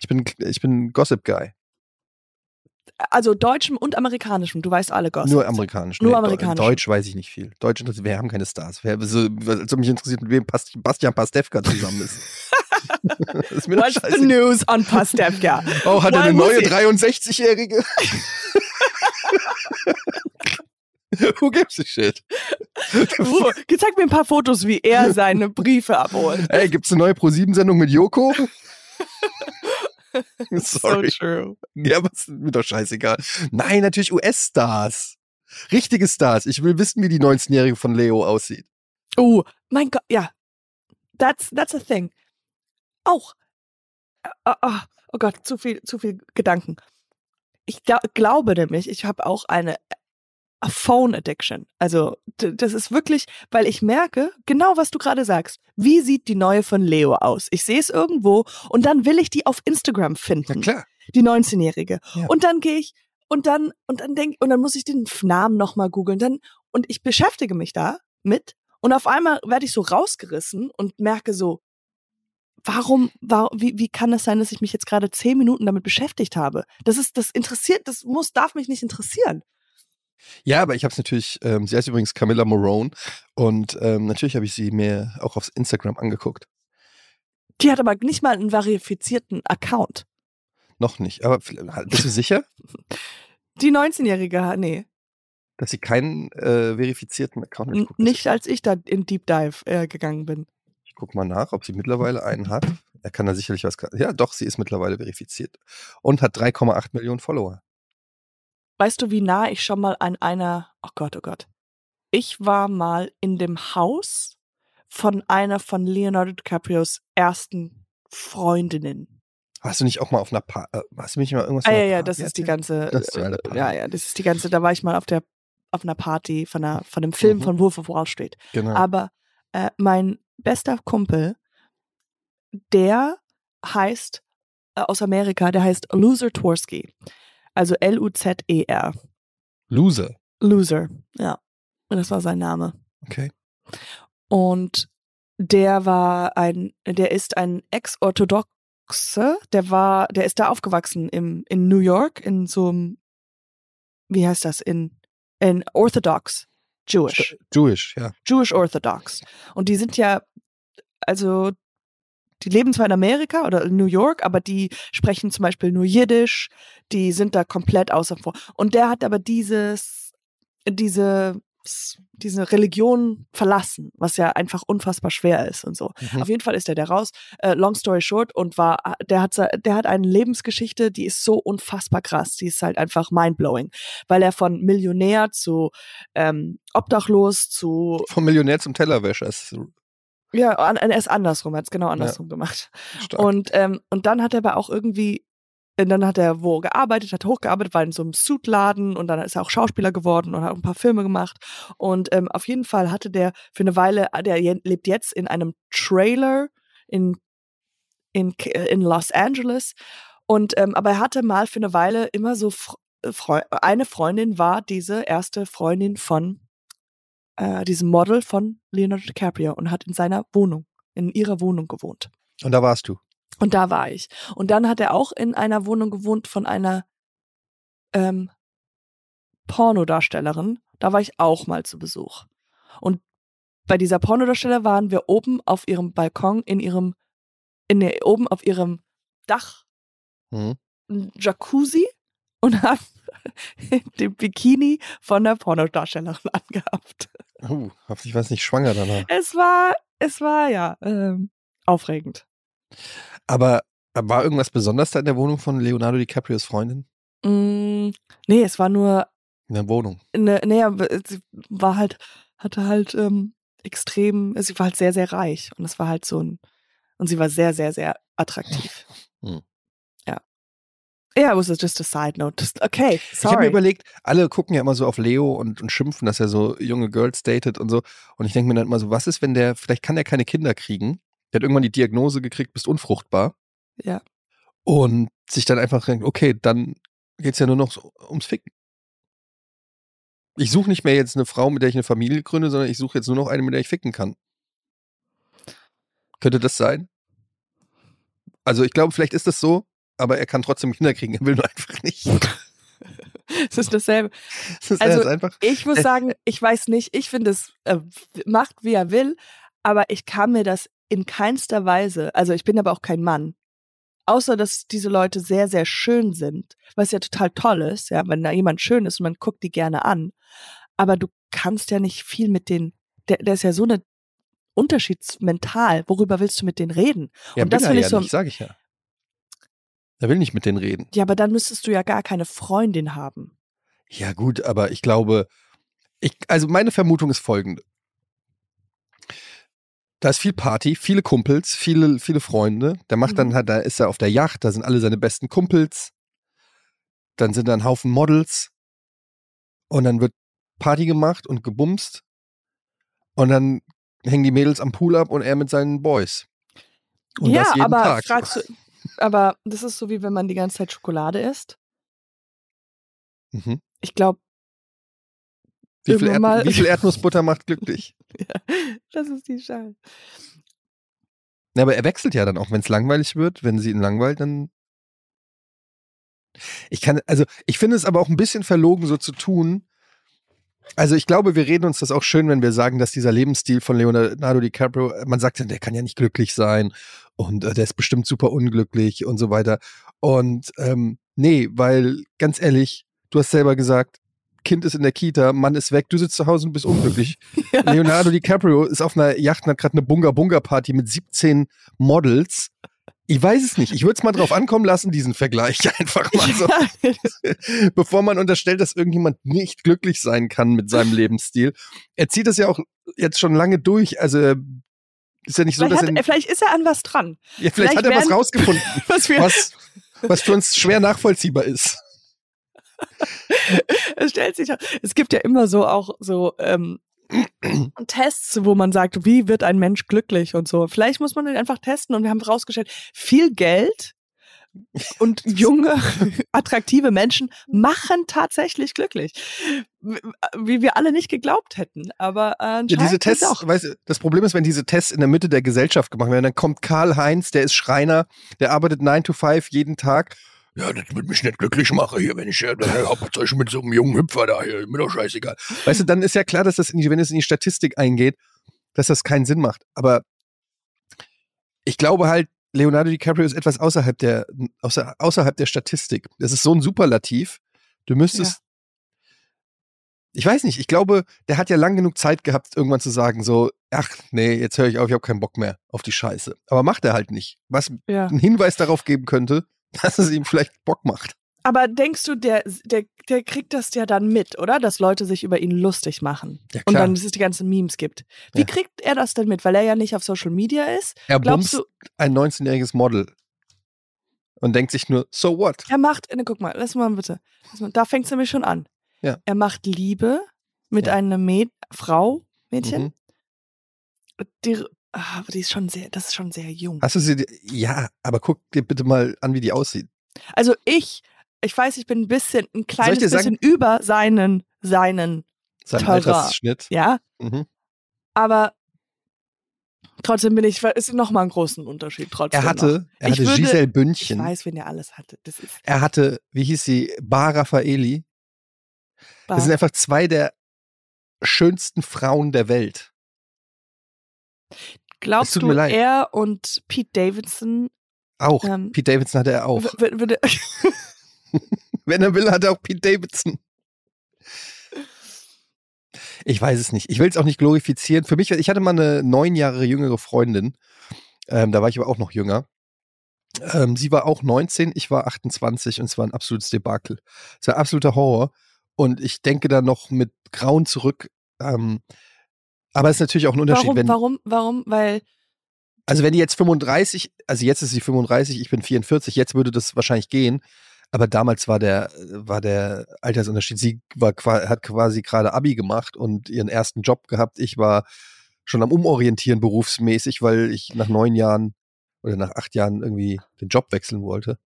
Speaker 2: Ich bin, ich bin Gossip Guy.
Speaker 1: Also deutschem und amerikanischem, du weißt alle Gossip.
Speaker 2: Nur amerikanisch.
Speaker 1: Nur
Speaker 2: Nee,
Speaker 1: amerikanisch.
Speaker 2: Deutsch weiß ich nicht viel. Deutsch, interessiert- wir haben keine Stars. Wer, so, also mich interessiert, mit wem Bastian Pastewka zusammen ist. das ist mir
Speaker 1: What's the news on Pastewka?
Speaker 2: Oh, hat er eine neue
Speaker 1: he-
Speaker 2: 63-Jährige? Who gives a shit?
Speaker 1: Ruhe. Zeig mir ein paar Fotos, wie er seine Briefe abholt.
Speaker 2: Ey, gibt's eine neue Pro-7-Sendung mit Joko? Sorry.
Speaker 1: So true.
Speaker 2: Ja, aber ist mir doch scheißegal. Nein, natürlich US-Stars. Richtige Stars. Ich will wissen, wie die 19-Jährige von Leo aussieht.
Speaker 1: Oh, mein Gott, ja. That's, that's a thing. Auch. Oh, oh, oh Gott, zu viel, zu viel Gedanken. Ich gla glaube nämlich, ich habe auch eine a Phone Addiction. Also, das ist wirklich, weil ich merke, genau was du gerade sagst. Wie sieht die neue von Leo aus? Ich sehe es irgendwo und dann will ich die auf Instagram
Speaker 2: Na
Speaker 1: finden.
Speaker 2: klar.
Speaker 1: die 19-Jährige.
Speaker 2: Ja.
Speaker 1: Und dann gehe ich und dann und dann denk und dann muss ich den Namen nochmal googeln. Dann und ich beschäftige mich da mit und auf einmal werde ich so rausgerissen und merke so, warum, war, wie, wie kann es sein, dass ich mich jetzt gerade zehn Minuten damit beschäftigt habe? Das ist, das interessiert, das muss, darf mich nicht interessieren.
Speaker 2: Ja, aber ich habe es natürlich, ähm, sie heißt übrigens Camilla Morone und ähm, natürlich habe ich sie mir auch auf Instagram angeguckt.
Speaker 1: Die hat aber nicht mal einen verifizierten Account.
Speaker 2: Noch nicht. Aber bist du sicher,
Speaker 1: Die 19-Jährige, nee,
Speaker 2: dass sie keinen äh, verifizierten Account hat? Guck
Speaker 1: nicht als ich da in Deep Dive äh, gegangen bin.
Speaker 2: Ich guck mal nach, ob sie mittlerweile einen hat. Er kann da sicherlich was. Ja, doch, sie ist mittlerweile verifiziert und hat 3,8 Millionen Follower.
Speaker 1: Weißt du, wie nah ich schon mal an einer, oh Gott, oh Gott. Ich war mal in dem Haus von einer von Leonardo DiCaprios ersten Freundinnen.
Speaker 2: Hast du nicht auch mal auf einer Pa äh, Hast du mich mal irgendwas
Speaker 1: Ah ja, ja, das ist die ganze,
Speaker 2: Das ist Party.
Speaker 1: ja, ja, das ist die ganze, da war ich mal auf der, auf einer Party von einer, von einem Film
Speaker 2: Mhm.
Speaker 1: von Wolf of Wall Street.
Speaker 2: Genau.
Speaker 1: Aber äh, mein bester Kumpel, der heißt äh, aus Amerika, der heißt Loser Tworski. Also L-U-Z-E-R.
Speaker 2: Loser.
Speaker 1: Loser, ja. Und das war sein Name.
Speaker 2: Okay.
Speaker 1: Und der war ein, der ist ein Ex-Orthodoxe, der war, der ist da aufgewachsen im, in New York, in so einem, wie heißt das, in, in Orthodox, Jewish.
Speaker 2: Jewish, ja.
Speaker 1: Jewish Orthodox. Und die sind ja, also, die leben zwar in Amerika oder in New York, aber die sprechen zum Beispiel nur Jiddisch, die sind da komplett außer vor. Und der hat aber dieses, diese, diese Religion verlassen, was ja einfach unfassbar schwer ist und so.
Speaker 2: Mhm.
Speaker 1: Auf jeden Fall ist er da raus. Äh, long story short und war, der hat, der hat eine Lebensgeschichte, die ist so unfassbar krass. Die ist halt einfach mindblowing, weil er von Millionär zu ähm, obdachlos zu
Speaker 2: Vom Millionär zum Tellerwäscher. Ist
Speaker 1: ja, er ist andersrum, er hat es genau andersrum gemacht.
Speaker 2: stark.
Speaker 1: Und ähm, und dann hat er aber auch irgendwie und dann hat er wo gearbeitet, hat hochgearbeitet, war in so einem Suitladen und dann ist er auch Schauspieler geworden und hat auch ein paar Filme gemacht. Und ähm, auf jeden Fall hatte der für eine Weile, der je- lebt jetzt in einem Trailer in, in, K- in Los Angeles. Und ähm, aber er hatte mal für eine Weile immer so Freu eine Freundin war diese erste Freundin von äh, diesem Model von Leonardo DiCaprio und hat in seiner Wohnung, in ihrer Wohnung gewohnt.
Speaker 2: Und da warst du.
Speaker 1: Und da war ich. Und dann hat er auch in einer Wohnung gewohnt von einer ähm, Pornodarstellerin. Da war ich auch mal zu Besuch. Und bei dieser Pornodarsteller waren wir oben auf ihrem Balkon in ihrem, in der, oben auf ihrem Dach
Speaker 2: Mhm.
Speaker 1: ein Jacuzzi und haben den Bikini von der Pornodarstellerin angehabt.
Speaker 2: Uh, hoffentlich war es nicht schwanger danach.
Speaker 1: Es war, es war ja ähm, aufregend.
Speaker 2: Aber äh, war irgendwas besonders da in der Wohnung von Leonardo DiCaprios Freundin?
Speaker 1: Mm, nee, es war nur
Speaker 2: In der Wohnung.
Speaker 1: ne, nee, aber sie war halt, hatte halt ähm, extrem, sie war halt sehr, sehr reich und es war halt so ein, und sie war sehr, sehr, sehr attraktiv.
Speaker 2: Hm.
Speaker 1: Ja. Yeah, it was just a side note. Just, okay,
Speaker 2: Ich habe mir
Speaker 1: sorry.
Speaker 2: überlegt, alle gucken ja immer so auf Leo und, und schimpfen, dass er so junge Girls datet und so. Und ich denke mir dann immer so, was ist, wenn der, vielleicht kann der keine Kinder kriegen. Der hat irgendwann die Diagnose gekriegt, bist unfruchtbar.
Speaker 1: Ja.
Speaker 2: Und sich dann einfach denkt, okay, dann geht's ja nur noch so ums Ficken. Ich suche nicht mehr jetzt eine Frau, mit der ich eine Familie gründe, sondern ich suche jetzt nur noch eine, mit der ich ficken kann. Könnte das sein? Also ich glaube, vielleicht ist das so, aber er kann trotzdem Kinder kriegen. Er will nur einfach nicht.
Speaker 1: Es ist dasselbe.
Speaker 2: Das ist
Speaker 1: Also,
Speaker 2: einfach.
Speaker 1: Ich muss sagen, ich weiß nicht, ich finde es, äh, macht wie er will, aber ich kann mir das in keinster Weise, also ich bin aber auch kein Mann, außer dass diese Leute sehr, sehr schön sind, was ja total toll ist, ja, wenn da jemand schön ist und man guckt die gerne an, aber du kannst ja nicht viel mit denen, der, der ist ja so eine unterschiedsmental, worüber willst du mit denen reden?
Speaker 2: Ja,
Speaker 1: und das
Speaker 2: will
Speaker 1: will ich
Speaker 2: ja
Speaker 1: so-
Speaker 2: nicht, sage ich ja. Er will nicht mit denen reden.
Speaker 1: Ja, aber dann müsstest du ja gar keine Freundin haben.
Speaker 2: Ja, gut, aber ich glaube, ich, also meine Vermutung ist folgende. Da ist viel Party, viele Kumpels, viele, viele Freunde. Der macht dann
Speaker 1: Mhm.
Speaker 2: halt, da ist er auf der Yacht, da sind alle seine besten Kumpels. Dann sind da ein Haufen Models. Und dann wird Party gemacht und gebumst. Und dann hängen die Mädels am Pool ab und er mit seinen Boys. Und
Speaker 1: ja, aber
Speaker 2: Tag.
Speaker 1: fragst du, aber das ist so wie wenn man die ganze Zeit Schokolade isst.
Speaker 2: Mhm.
Speaker 1: Ich glaube,
Speaker 2: Wie, viel
Speaker 1: mal-
Speaker 2: wie viel Erdnussbutter macht glücklich?
Speaker 1: das ist die Scheiße.
Speaker 2: Ja, aber er wechselt ja dann auch, wenn es langweilig wird, wenn sie ihn langweilt, dann. Ich kann, also ich finde es aber auch ein bisschen verlogen, so zu tun. Also ich glaube, wir reden uns das auch schön, wenn wir sagen, dass dieser Lebensstil von Leonardo DiCaprio, man sagt dann, der kann ja nicht glücklich sein und äh, der ist bestimmt super unglücklich und so weiter. Und ähm, nee, weil ganz ehrlich, du hast selber gesagt, Kind ist in der Kita, Mann ist weg, du sitzt zu Hause und bist unglücklich. Leonardo DiCaprio ist auf einer Yacht und hat gerade eine Bunga-Bunga-Party mit 17 Models. Ich weiß es nicht. Ich würde es mal drauf ankommen lassen, diesen Vergleich einfach mal so.
Speaker 1: Ja,
Speaker 2: Bevor man unterstellt, dass irgendjemand nicht glücklich sein kann mit seinem Lebensstil. Er zieht das ja auch jetzt schon lange durch. Also ist ja nicht so,
Speaker 1: vielleicht,
Speaker 2: dass
Speaker 1: hat,
Speaker 2: er.
Speaker 1: vielleicht ist er an was dran.
Speaker 2: Ja, vielleicht,
Speaker 1: vielleicht
Speaker 2: hat er was rausgefunden,
Speaker 1: Was
Speaker 2: was, was für uns schwer nachvollziehbar ist.
Speaker 1: es stellt sich, es gibt ja immer so auch so ähm, Tests, wo man sagt, wie wird ein Mensch glücklich und so. Vielleicht muss man den einfach testen und wir haben rausgestellt, viel Geld und junge, attraktive Menschen machen tatsächlich glücklich. Wie wir alle nicht geglaubt hätten. Aber äh,
Speaker 2: Ja, diese Tests,
Speaker 1: auch.
Speaker 2: weißt du, das Problem ist, wenn diese Tests in der Mitte der Gesellschaft gemacht werden, dann kommt Karl Heinz, der ist Schreiner, der arbeitet 9 to 5 jeden Tag. Ja, das wird mich nicht glücklich machen hier, wenn ich äh, hauptsächlich mit so einem jungen Hüpfer da hier, mir doch scheißegal. Weißt du, dann ist ja klar, dass das, in die, wenn es in die Statistik eingeht, dass das keinen Sinn macht. Aber ich glaube halt, Leonardo DiCaprio ist etwas außerhalb der, außer, außerhalb der Statistik. Das ist so ein Superlativ. Du müsstest, ich weiß nicht, ich glaube, der hat ja lang genug Zeit gehabt, irgendwann zu sagen, so, ach nee, jetzt höre ich auf, ich habe keinen Bock mehr auf die Scheiße. Aber macht er halt nicht. Was
Speaker 1: Ja.
Speaker 2: einen Hinweis darauf geben könnte, dass es ihm vielleicht Bock macht.
Speaker 1: Aber denkst du, der, der, der kriegt das ja dann mit, oder? Dass Leute sich über ihn lustig machen.
Speaker 2: Ja,
Speaker 1: Und dann, dass es die ganzen Memes gibt. Wie
Speaker 2: Ja.
Speaker 1: kriegt er das denn mit? Weil er ja nicht auf Social Media ist.
Speaker 2: Er
Speaker 1: Glaubst
Speaker 2: bumst
Speaker 1: du,
Speaker 2: ein 19-jähriges Model und denkt sich nur, so what?
Speaker 1: er macht, ne, guck mal, lass mal bitte. Lass mal, da fängt es nämlich schon an.
Speaker 2: Ja.
Speaker 1: Er macht Liebe mit einer Mäd Frau, Mädchen.
Speaker 2: Mhm.
Speaker 1: Die, aber die ist schon sehr, das ist schon sehr jung.
Speaker 2: Hast du sie, ja, aber guck dir bitte mal an, wie die aussieht.
Speaker 1: Also ich, ich weiß, ich bin ein bisschen, ein kleines bisschen
Speaker 2: sagen-
Speaker 1: über seinen, seinen,
Speaker 2: Sein
Speaker 1: Teurer.
Speaker 2: Altersschnitt.
Speaker 1: ja,
Speaker 2: Mhm.
Speaker 1: aber trotzdem bin ich, ist noch mal ein großen Unterschied trotzdem.
Speaker 2: Er hatte, er
Speaker 1: Ich
Speaker 2: hatte
Speaker 1: würde-
Speaker 2: Giselle
Speaker 1: Ich
Speaker 2: Bündchen.
Speaker 1: weiß, wen er alles hatte. Das ist
Speaker 2: Er hatte, wie hieß sie, Bar Raffaeli. Das sind einfach zwei der schönsten Frauen der Welt.
Speaker 1: Glaubst du,
Speaker 2: leid.
Speaker 1: er und Pete Davidson
Speaker 2: Auch.
Speaker 1: Ähm,
Speaker 2: Pete Davidson hatte er auch. Wenn er will, hat er auch Pete Davidson. Ich weiß es nicht. Ich will es auch nicht glorifizieren. Für mich, ich hatte mal eine neun Jahre jüngere Freundin. Ähm, da war ich aber auch noch jünger. Ähm, sie war auch 19, ich war 28 und es war ein absolutes Debakel. Es war ein absoluter Horror. Und ich denke da noch mit Grauen zurück. Ähm, aber es ist natürlich auch ein Unterschied,
Speaker 1: warum,
Speaker 2: wenn.
Speaker 1: warum, warum? Weil,
Speaker 2: Also wenn die jetzt 35, also jetzt ist sie 35, ich bin 44, jetzt würde das wahrscheinlich gehen. Aber damals war der, war der Altersunterschied. Sie war, hat quasi gerade Abi gemacht und ihren ersten Job gehabt. Ich war schon am Umorientieren berufsmäßig, weil ich nach neun Jahren oder nach acht Jahren irgendwie den Job wechseln wollte.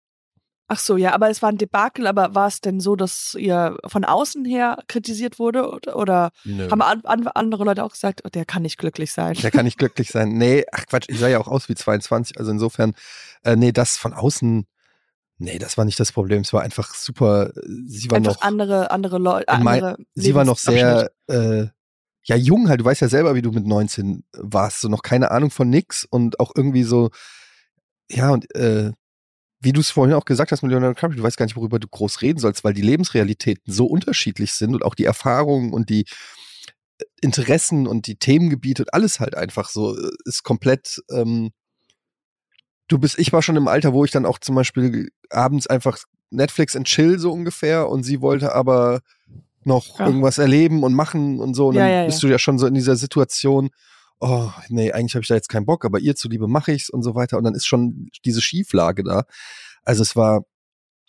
Speaker 1: Ach so, ja, aber es war ein Debakel, aber war es denn so, dass ihr von außen her kritisiert wurde oder, oder haben an, an, andere Leute auch gesagt, oh, der kann nicht glücklich sein?
Speaker 2: Der kann nicht glücklich sein. Nee, ach Quatsch, ich sah ja auch aus wie 22, also insofern, äh, nee, das von außen, nee, das war nicht das Problem. Es war einfach super, sie war
Speaker 1: einfach
Speaker 2: noch
Speaker 1: andere andere Leute, andere
Speaker 2: sie war noch sehr äh, ja jung halt, du weißt ja selber, wie du mit 19 warst, so noch keine Ahnung von nix und auch irgendwie so ja und äh, wie du es vorhin auch gesagt hast mit Leonardo DiCaprio, du weißt gar nicht, worüber du groß reden sollst, weil die Lebensrealitäten so unterschiedlich sind und auch die Erfahrungen und die äh, Interessen und die Themengebiete und alles halt einfach so äh, ist komplett. Ähm, du bist, ich war schon im Alter, wo ich dann auch zum Beispiel abends einfach Netflix and chill so ungefähr und sie wollte aber noch ja. irgendwas erleben und machen und so. Und dann ja, ja, bist du ja schon so in dieser Situation, oh, nee, eigentlich habe ich da jetzt keinen Bock, aber ihr zuliebe mache ich's und so weiter. Und dann ist schon diese Schieflage da. Also es war,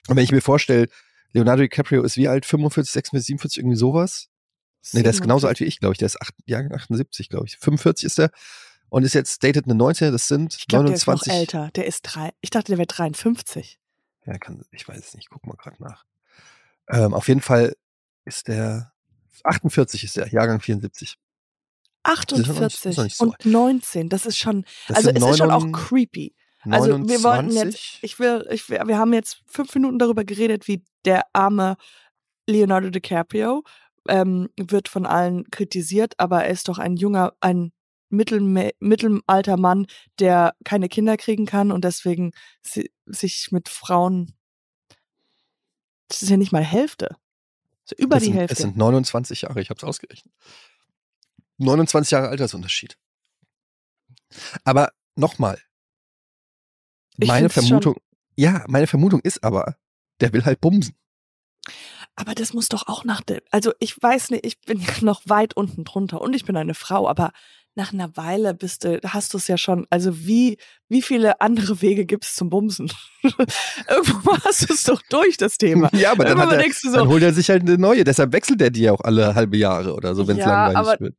Speaker 2: wenn ich mir vorstelle, Leonardo DiCaprio ist wie alt? 45, 46, 47, irgendwie sowas? Nee, der ist genauso alt wie ich, glaube ich. Der ist 8, Jahrgang 78, glaube ich. 45 ist der. Und ist jetzt dated eine 19, das sind ich glaub, 29.
Speaker 1: Der ist noch älter. Der ist drei. Ich dachte, der wäre 53.
Speaker 2: Ja, kann, ich weiß es nicht. Guck mal gerade nach. Ähm, auf jeden Fall ist der 48 ist der, Jahrgang 74.
Speaker 1: 48 nicht, so und 19, das ist schon, das also es ist schon auch creepy. Also wir wollten jetzt, ich will, ich will, wir haben jetzt fünf Minuten darüber geredet, wie der arme Leonardo DiCaprio ähm, wird von allen kritisiert, aber er ist doch ein junger, ein Mittelme mittelalter Mann, der keine Kinder kriegen kann und deswegen si sich mit Frauen, das ist ja nicht mal Hälfte, so über
Speaker 2: das
Speaker 1: die
Speaker 2: sind,
Speaker 1: Hälfte.
Speaker 2: Es sind 29 Jahre, ich habe es ausgerechnet. 29 Jahre Altersunterschied. Aber nochmal. Meine Vermutung, ja, meine Vermutung ist aber, der will halt bumsen.
Speaker 1: Aber das muss doch auch nach der, also ich weiß nicht, ich bin ja noch weit unten drunter und ich bin eine Frau, aber nach einer Weile bist du, hast du es ja schon, also wie, wie viele andere Wege gibt es zum Bumsen? Irgendwo hast du es doch durch, das Thema.
Speaker 2: Ja, aber dann, er, so, dann, holt er sich halt eine neue, deshalb wechselt er die ja auch alle halbe Jahre oder so, wenn es ja, langweilig aber, wird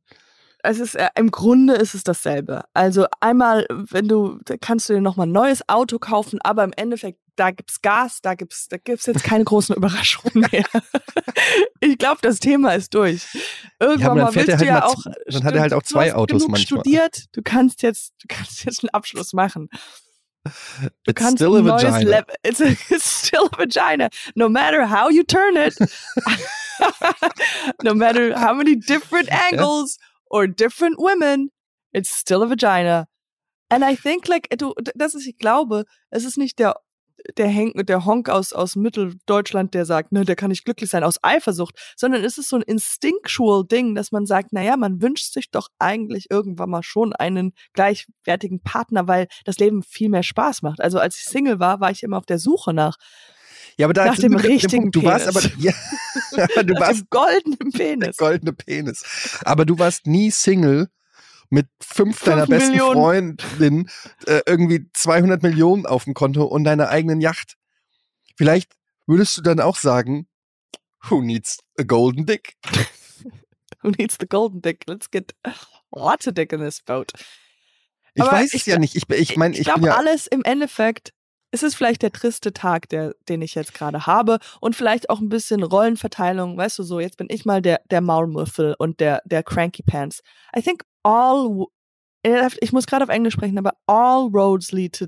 Speaker 1: es ist äh, im Grunde ist es dasselbe. Also einmal, wenn du kannst du dir noch mal ein neues Auto kaufen, aber im Endeffekt da gibt's Gas, da gibt's da gibt's jetzt keine großen Überraschungen mehr. ich glaube, das Thema ist durch. Irgendwann ja, mal willst
Speaker 2: du
Speaker 1: halt
Speaker 2: ja
Speaker 1: auch
Speaker 2: dann hat er halt auch zwei Autos
Speaker 1: manchmal. studiert, du kannst jetzt du kannst jetzt einen Abschluss machen. Du
Speaker 2: it's kannst still a vagina.
Speaker 1: Level. It's, a, it's still a vagina. No matter how you turn it. no matter how many different angles. Yeah or different women, it's still a vagina. And I think like du, das ist, ich glaube, es ist nicht der der Henk, der Honk aus aus Mitteldeutschland, der sagt, ne, der kann nicht glücklich sein aus Eifersucht, sondern es ist so ein instinctual Ding, dass man sagt, naja, man wünscht sich doch eigentlich irgendwann mal schon einen gleichwertigen Partner, weil das Leben viel mehr Spaß macht. Also als ich Single war, war ich immer auf der Suche nach
Speaker 2: ja, aber da
Speaker 1: Nach dem richtigen
Speaker 2: Punkt, du
Speaker 1: Penis.
Speaker 2: warst aber, ja, aber du
Speaker 1: Nach
Speaker 2: warst
Speaker 1: dem goldenen Penis.
Speaker 2: Der goldene Penis. Aber du warst nie Single mit fünf, fünf deiner besten Millionen. Freundinnen, äh, irgendwie 200 Millionen auf dem Konto und deiner eigenen Yacht. Vielleicht würdest du dann auch sagen, who needs a golden dick?
Speaker 1: who needs the golden dick? Let's get lots of dick in this boat.
Speaker 2: Ich Aber weiß es ja nicht. Ich, ich meine, ich,
Speaker 1: ich glaube,
Speaker 2: ja
Speaker 1: alles im Endeffekt es ist vielleicht der triste Tag, der, den ich jetzt gerade habe und vielleicht auch ein bisschen Rollenverteilung, weißt du so, jetzt bin ich mal der, der Maulmuffel und der, der Cranky Pants. I think all, ich muss gerade auf Englisch sprechen, aber all roads lead to,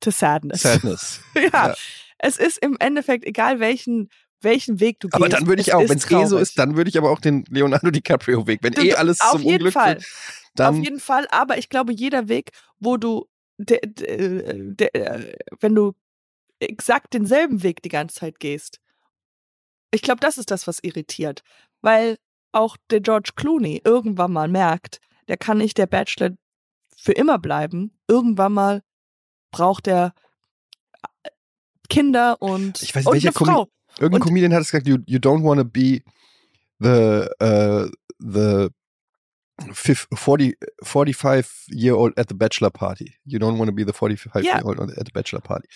Speaker 1: to sadness.
Speaker 2: Sadness.
Speaker 1: ja, ja, es ist im Endeffekt, egal welchen, welchen Weg du
Speaker 2: gehst. Aber dann würde ich auch, wenn es eh so ist, dann würde ich aber auch den Leonardo DiCaprio-Weg, wenn du, eh alles zum Unglück
Speaker 1: Fall.
Speaker 2: Wird, dann
Speaker 1: auf jeden Fall, aber ich glaube, jeder Weg, wo du der, der, der, wenn du exakt denselben Weg die ganze Zeit gehst. Ich glaube, das ist das, was irritiert. Weil auch der George Clooney irgendwann mal merkt, der kann nicht der Bachelor für immer bleiben. Irgendwann mal braucht er äh, Kinder und,
Speaker 2: ich weiß,
Speaker 1: und
Speaker 2: welcher
Speaker 1: eine Frau.
Speaker 2: Irgendein und, Comedian hat es gesagt, you, you don't want to be the, uh, the 40, 45 year old at the bachelor party. You don't want to be the 45 yeah. year old at the bachelor party.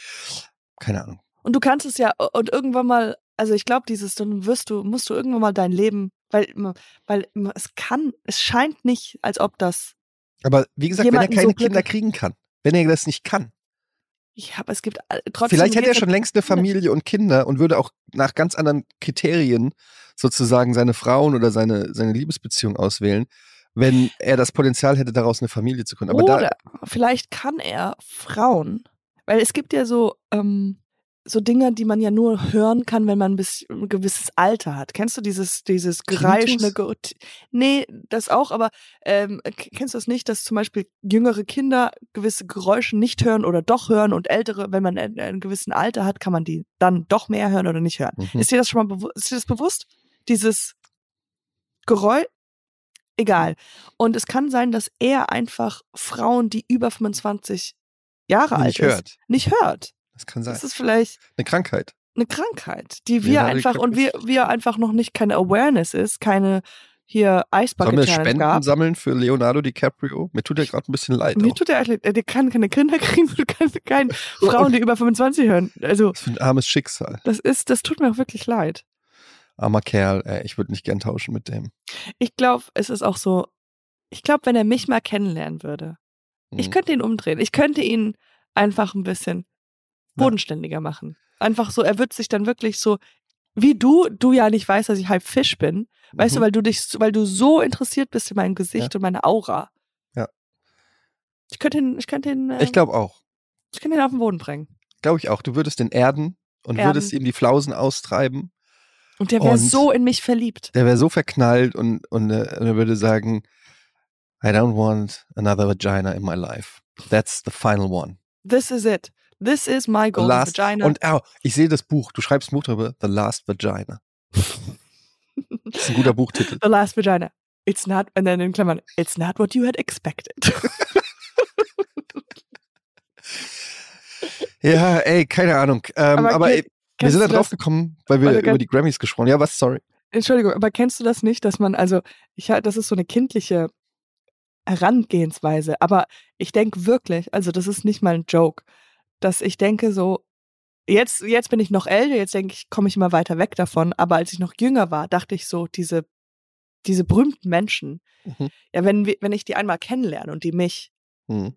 Speaker 2: Keine Ahnung.
Speaker 1: Und du kannst es ja, und irgendwann mal, also ich glaube, dieses, dann wirst du, musst du irgendwann mal dein Leben, weil, weil es kann, es scheint nicht, als ob das.
Speaker 2: Aber wie gesagt, wenn er keine so Kinder kriegen kann, wenn er das nicht kann.
Speaker 1: Ja, aber es gibt trotzdem.
Speaker 2: Vielleicht hätte er schon längst eine Familie und Kinder und würde auch nach ganz anderen Kriterien sozusagen seine Frauen oder seine, seine Liebesbeziehung auswählen, wenn er das Potenzial hätte, daraus eine Familie zu gründen.
Speaker 1: Aber oder da, vielleicht kann er Frauen, weil es gibt ja so, ähm, so Dinge, die man ja nur hören kann, wenn man ein, bisschen, ein gewisses Alter hat. Kennst du dieses, dieses gereischende, nee, das auch, aber ähm, kennst du das nicht, dass zum Beispiel jüngere Kinder gewisse Geräusche nicht hören oder doch hören und ältere, wenn man ein, ein gewissen Alter hat, kann man die dann doch mehr hören oder nicht hören. Mhm. Ist dir das schon mal ist dir das bewusst? Dieses Geräusch, egal. Und es kann sein, dass er einfach Frauen, die über 25 Jahre alt
Speaker 2: nicht hört.
Speaker 1: nicht hört.
Speaker 2: Das kann sein.
Speaker 1: Das ist vielleicht
Speaker 2: eine Krankheit.
Speaker 1: Eine Krankheit, die wir ja, einfach und wir, wir einfach noch nicht keine Awareness ist, keine hier Eisbucket Sollen wir
Speaker 2: Spenden
Speaker 1: gab.
Speaker 2: sammeln für Leonardo DiCaprio? Mir tut er gerade ein bisschen leid.
Speaker 1: Mir auch. tut er der kann keine Kinder kriegen, kann keine Frauen, die über 25 hören. Also
Speaker 2: das ist ein armes Schicksal.
Speaker 1: Das ist, das tut mir auch wirklich leid.
Speaker 2: Armer Kerl, ey, ich würde nicht gern tauschen mit dem.
Speaker 1: Ich glaube, es ist auch so. Ich glaube, wenn er mich mal kennenlernen würde, hm. ich könnte ihn umdrehen. Ich könnte ihn einfach ein bisschen bodenständiger machen. Einfach so, er wird sich dann wirklich so, wie du, du ja nicht weißt, dass ich halb Fisch bin, weißt mhm. du, weil du dich, weil du so interessiert bist in meinem Gesicht ja. und meine Aura.
Speaker 2: Ja.
Speaker 1: Ich könnte ihn, ich könnte ihn.
Speaker 2: Äh, ich glaube auch.
Speaker 1: Ich könnte ihn auf den Boden bringen.
Speaker 2: Glaube ich auch. Du würdest den erden und erden. würdest ihm die Flausen austreiben.
Speaker 1: Und der wäre so in mich verliebt.
Speaker 2: Der wäre so verknallt und, und, äh, und er würde sagen, I don't want another vagina in my life. That's the final one.
Speaker 1: This is it. This is my golden last, vagina.
Speaker 2: Und oh, ich sehe das Buch. Du schreibst Buch darüber. The Last Vagina. das ist ein guter Buchtitel.
Speaker 1: The Last Vagina. It's not, and then in Klammern, it's not what you had expected.
Speaker 2: ja, ey, keine Ahnung. Ähm, aber, aber wir sind da drauf gekommen, weil wir über die Grammys gesprochen haben. Ja, was? Sorry.
Speaker 1: Entschuldigung, aber kennst du das nicht, dass man, also, ich das ist so eine kindliche Herangehensweise, aber ich denke wirklich, also das ist nicht mal ein Joke dass ich denke so, jetzt, jetzt bin ich noch älter, jetzt denke ich, komme ich immer weiter weg davon. Aber als ich noch jünger war, dachte ich so, diese, diese berühmten Menschen, mhm. ja, wenn, wenn ich die einmal kennenlerne und die mich, mhm.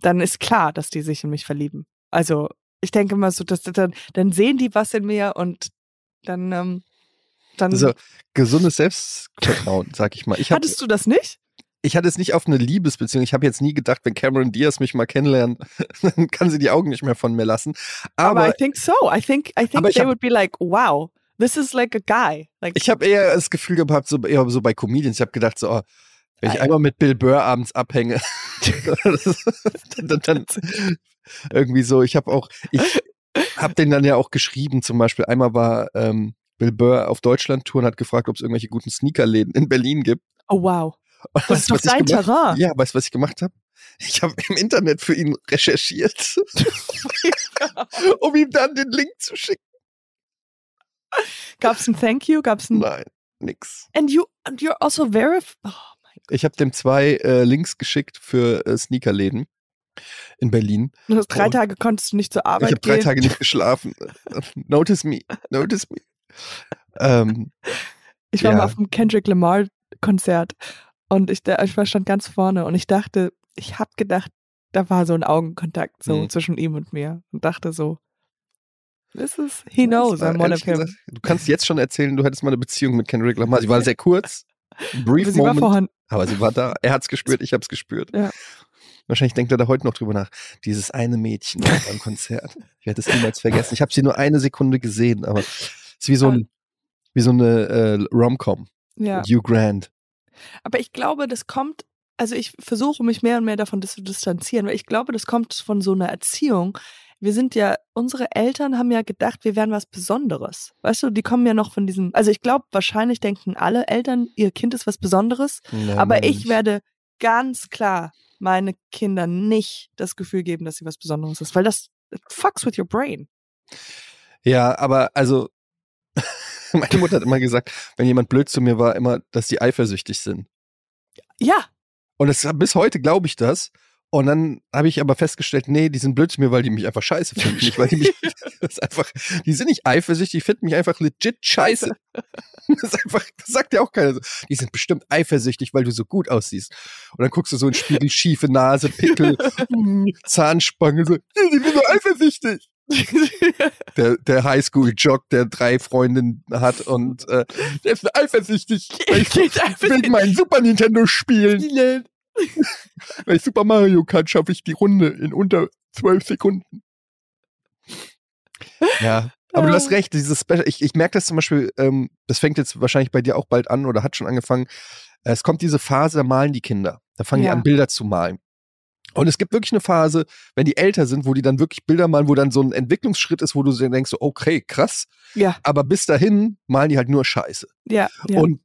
Speaker 1: dann ist klar, dass die sich in mich verlieben. Also ich denke immer so, dass dann, dann sehen die was in mir und dann, ähm, dann.
Speaker 2: Also gesundes Selbstvertrauen, sag ich mal. Ich
Speaker 1: hab, Hattest du das nicht?
Speaker 2: ich hatte es nicht auf eine Liebesbeziehung. Ich habe jetzt nie gedacht, wenn Cameron Diaz mich mal kennenlernt, dann kann sie die Augen nicht mehr von mir lassen. Aber, aber
Speaker 1: I think so. I think I think they hab, would be like, wow, this is like a guy. Like,
Speaker 2: ich habe eher das Gefühl gehabt, so eher so bei Comedians. Ich habe gedacht, so, oh, wenn ich einmal mit Bill Burr abends abhänge, dann, dann, irgendwie so. Ich habe auch, ich habe den dann ja auch geschrieben. Zum Beispiel einmal war ähm, Bill Burr auf Deutschland-Tour und hat gefragt, ob es irgendwelche guten Sneakerläden in Berlin gibt.
Speaker 1: Oh wow.
Speaker 2: Das
Speaker 1: weißt, ist doch dein Terrain.
Speaker 2: Ja, weißt du, was ich gemacht habe? Ich habe im Internet für ihn recherchiert, um ihm dann den Link zu schicken.
Speaker 1: Gab's ein Thank you? Gab's ein
Speaker 2: Nein, nix.
Speaker 1: And you and you're also very oh
Speaker 2: Ich habe dem zwei äh, Links geschickt für äh, Sneakerläden in Berlin.
Speaker 1: Du hast drei Tage konntest du nicht zur Arbeit
Speaker 2: Ich habe drei Tage nicht geschlafen. notice me, notice me. Ähm,
Speaker 1: ich war ja. mal auf dem Kendrick Lamar Konzert und ich, ich stand ganz vorne und ich dachte, ich hab gedacht, da war so ein Augenkontakt so mhm. zwischen ihm und mir und dachte so, this is, he knows I'm one of him. Gesagt,
Speaker 2: du kannst jetzt schon erzählen, du hättest mal eine Beziehung mit Kendrick Lamar. Sie war sehr kurz, brief
Speaker 1: aber sie
Speaker 2: Moment,
Speaker 1: war vorhanden.
Speaker 2: aber sie war da. Er hat's gespürt, ich hab's gespürt.
Speaker 1: Ja.
Speaker 2: Wahrscheinlich denkt er da heute noch drüber nach. Dieses eine Mädchen beim Konzert. Ich werde es niemals vergessen. Ich habe sie nur eine Sekunde gesehen, aber es ist wie so ein, wie so eine äh, Rom-Com.
Speaker 1: Ja.
Speaker 2: Hugh Grant.
Speaker 1: Aber ich glaube, das kommt, also ich versuche mich mehr und mehr davon zu distanzieren, weil ich glaube, das kommt von so einer Erziehung. Wir sind ja, unsere Eltern haben ja gedacht, wir wären was Besonderes. Weißt du, die kommen ja noch von diesem, also ich glaube, wahrscheinlich denken alle Eltern, ihr Kind ist was Besonderes, Nein, aber ich werde ganz klar meine Kinder nicht das Gefühl geben, dass sie was Besonderes ist, weil das fucks with your brain.
Speaker 2: Ja, aber also Meine Mutter hat immer gesagt, wenn jemand blöd zu mir war, immer, dass die eifersüchtig sind.
Speaker 1: Ja.
Speaker 2: Und das, bis heute glaube ich das. Und dann habe ich aber festgestellt, nee, die sind blöd zu mir, weil die mich einfach scheiße finden. Nicht, weil die mich, das einfach, die sind nicht eifersüchtig, die finden mich einfach legit scheiße. Das ist einfach, das sagt ja auch keiner so. Die sind bestimmt eifersüchtig, weil du so gut aussiehst. Und dann guckst du so in den Spiegel, schiefe Nase, Pickel, Zahnspange, so, die sind so eifersüchtig. der, der Highschool-Jock, der drei Freundinnen hat und äh, der ist eifersüchtig, weil ich wegen meinen Super Nintendo spielen. Wenn ich Super Mario kann, schaffe ich die Runde in unter zwölf Sekunden. Ja, aber du hast recht, dieses Special, ich, ich merke das zum Beispiel, ähm, das fängt jetzt wahrscheinlich bei dir auch bald an oder hat schon angefangen. Es kommt diese Phase, da malen die Kinder. Da fangen ja. die an, Bilder zu malen. Und es gibt wirklich eine Phase, wenn die älter sind, wo die dann wirklich Bilder malen, wo dann so ein Entwicklungsschritt ist, wo du denkst, okay, krass.
Speaker 1: Ja.
Speaker 2: Aber bis dahin malen die halt nur Scheiße.
Speaker 1: Ja. ja.
Speaker 2: Und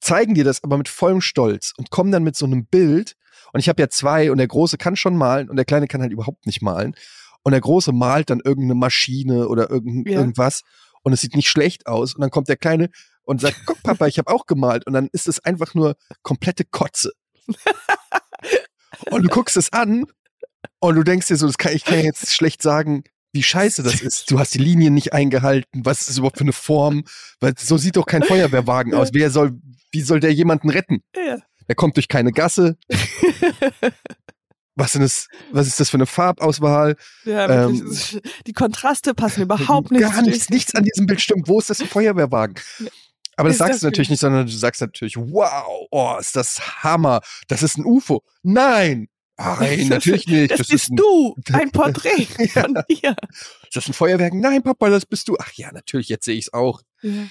Speaker 2: zeigen dir das aber mit vollem Stolz und kommen dann mit so einem Bild. Und ich habe ja zwei und der Große kann schon malen und der Kleine kann halt überhaupt nicht malen. Und der Große malt dann irgendeine Maschine oder irgend, ja. irgendwas und es sieht nicht schlecht aus. Und dann kommt der Kleine und sagt, guck Papa, ich habe auch gemalt. Und dann ist es einfach nur komplette Kotze. und du guckst es an und du denkst dir so, das kann, ich kann jetzt schlecht sagen, wie scheiße das ist. Du hast die Linien nicht eingehalten. Was ist das überhaupt für eine Form? Weil so sieht doch kein Feuerwehrwagen aus. Wer soll, wie soll der jemanden retten?
Speaker 1: Ja.
Speaker 2: Er kommt durch keine Gasse. was, ist, was ist das für eine Farbauswahl?
Speaker 1: Ja, ähm, die Kontraste passen überhaupt nicht.
Speaker 2: Gar nichts, nichts an diesem Bild stimmt. Wo ist das ein Feuerwehrwagen? Aber das ist sagst das du natürlich nicht, sondern du sagst natürlich, wow, oh, ist das Hammer. Das ist ein UFO. Nein, Nein, natürlich nicht.
Speaker 1: Das, das bist ein, du, ein Porträt von dir.
Speaker 2: Ist das ein Feuerwerk? Nein, Papa, das bist du. Ach ja, natürlich, jetzt sehe ich es auch. Ja.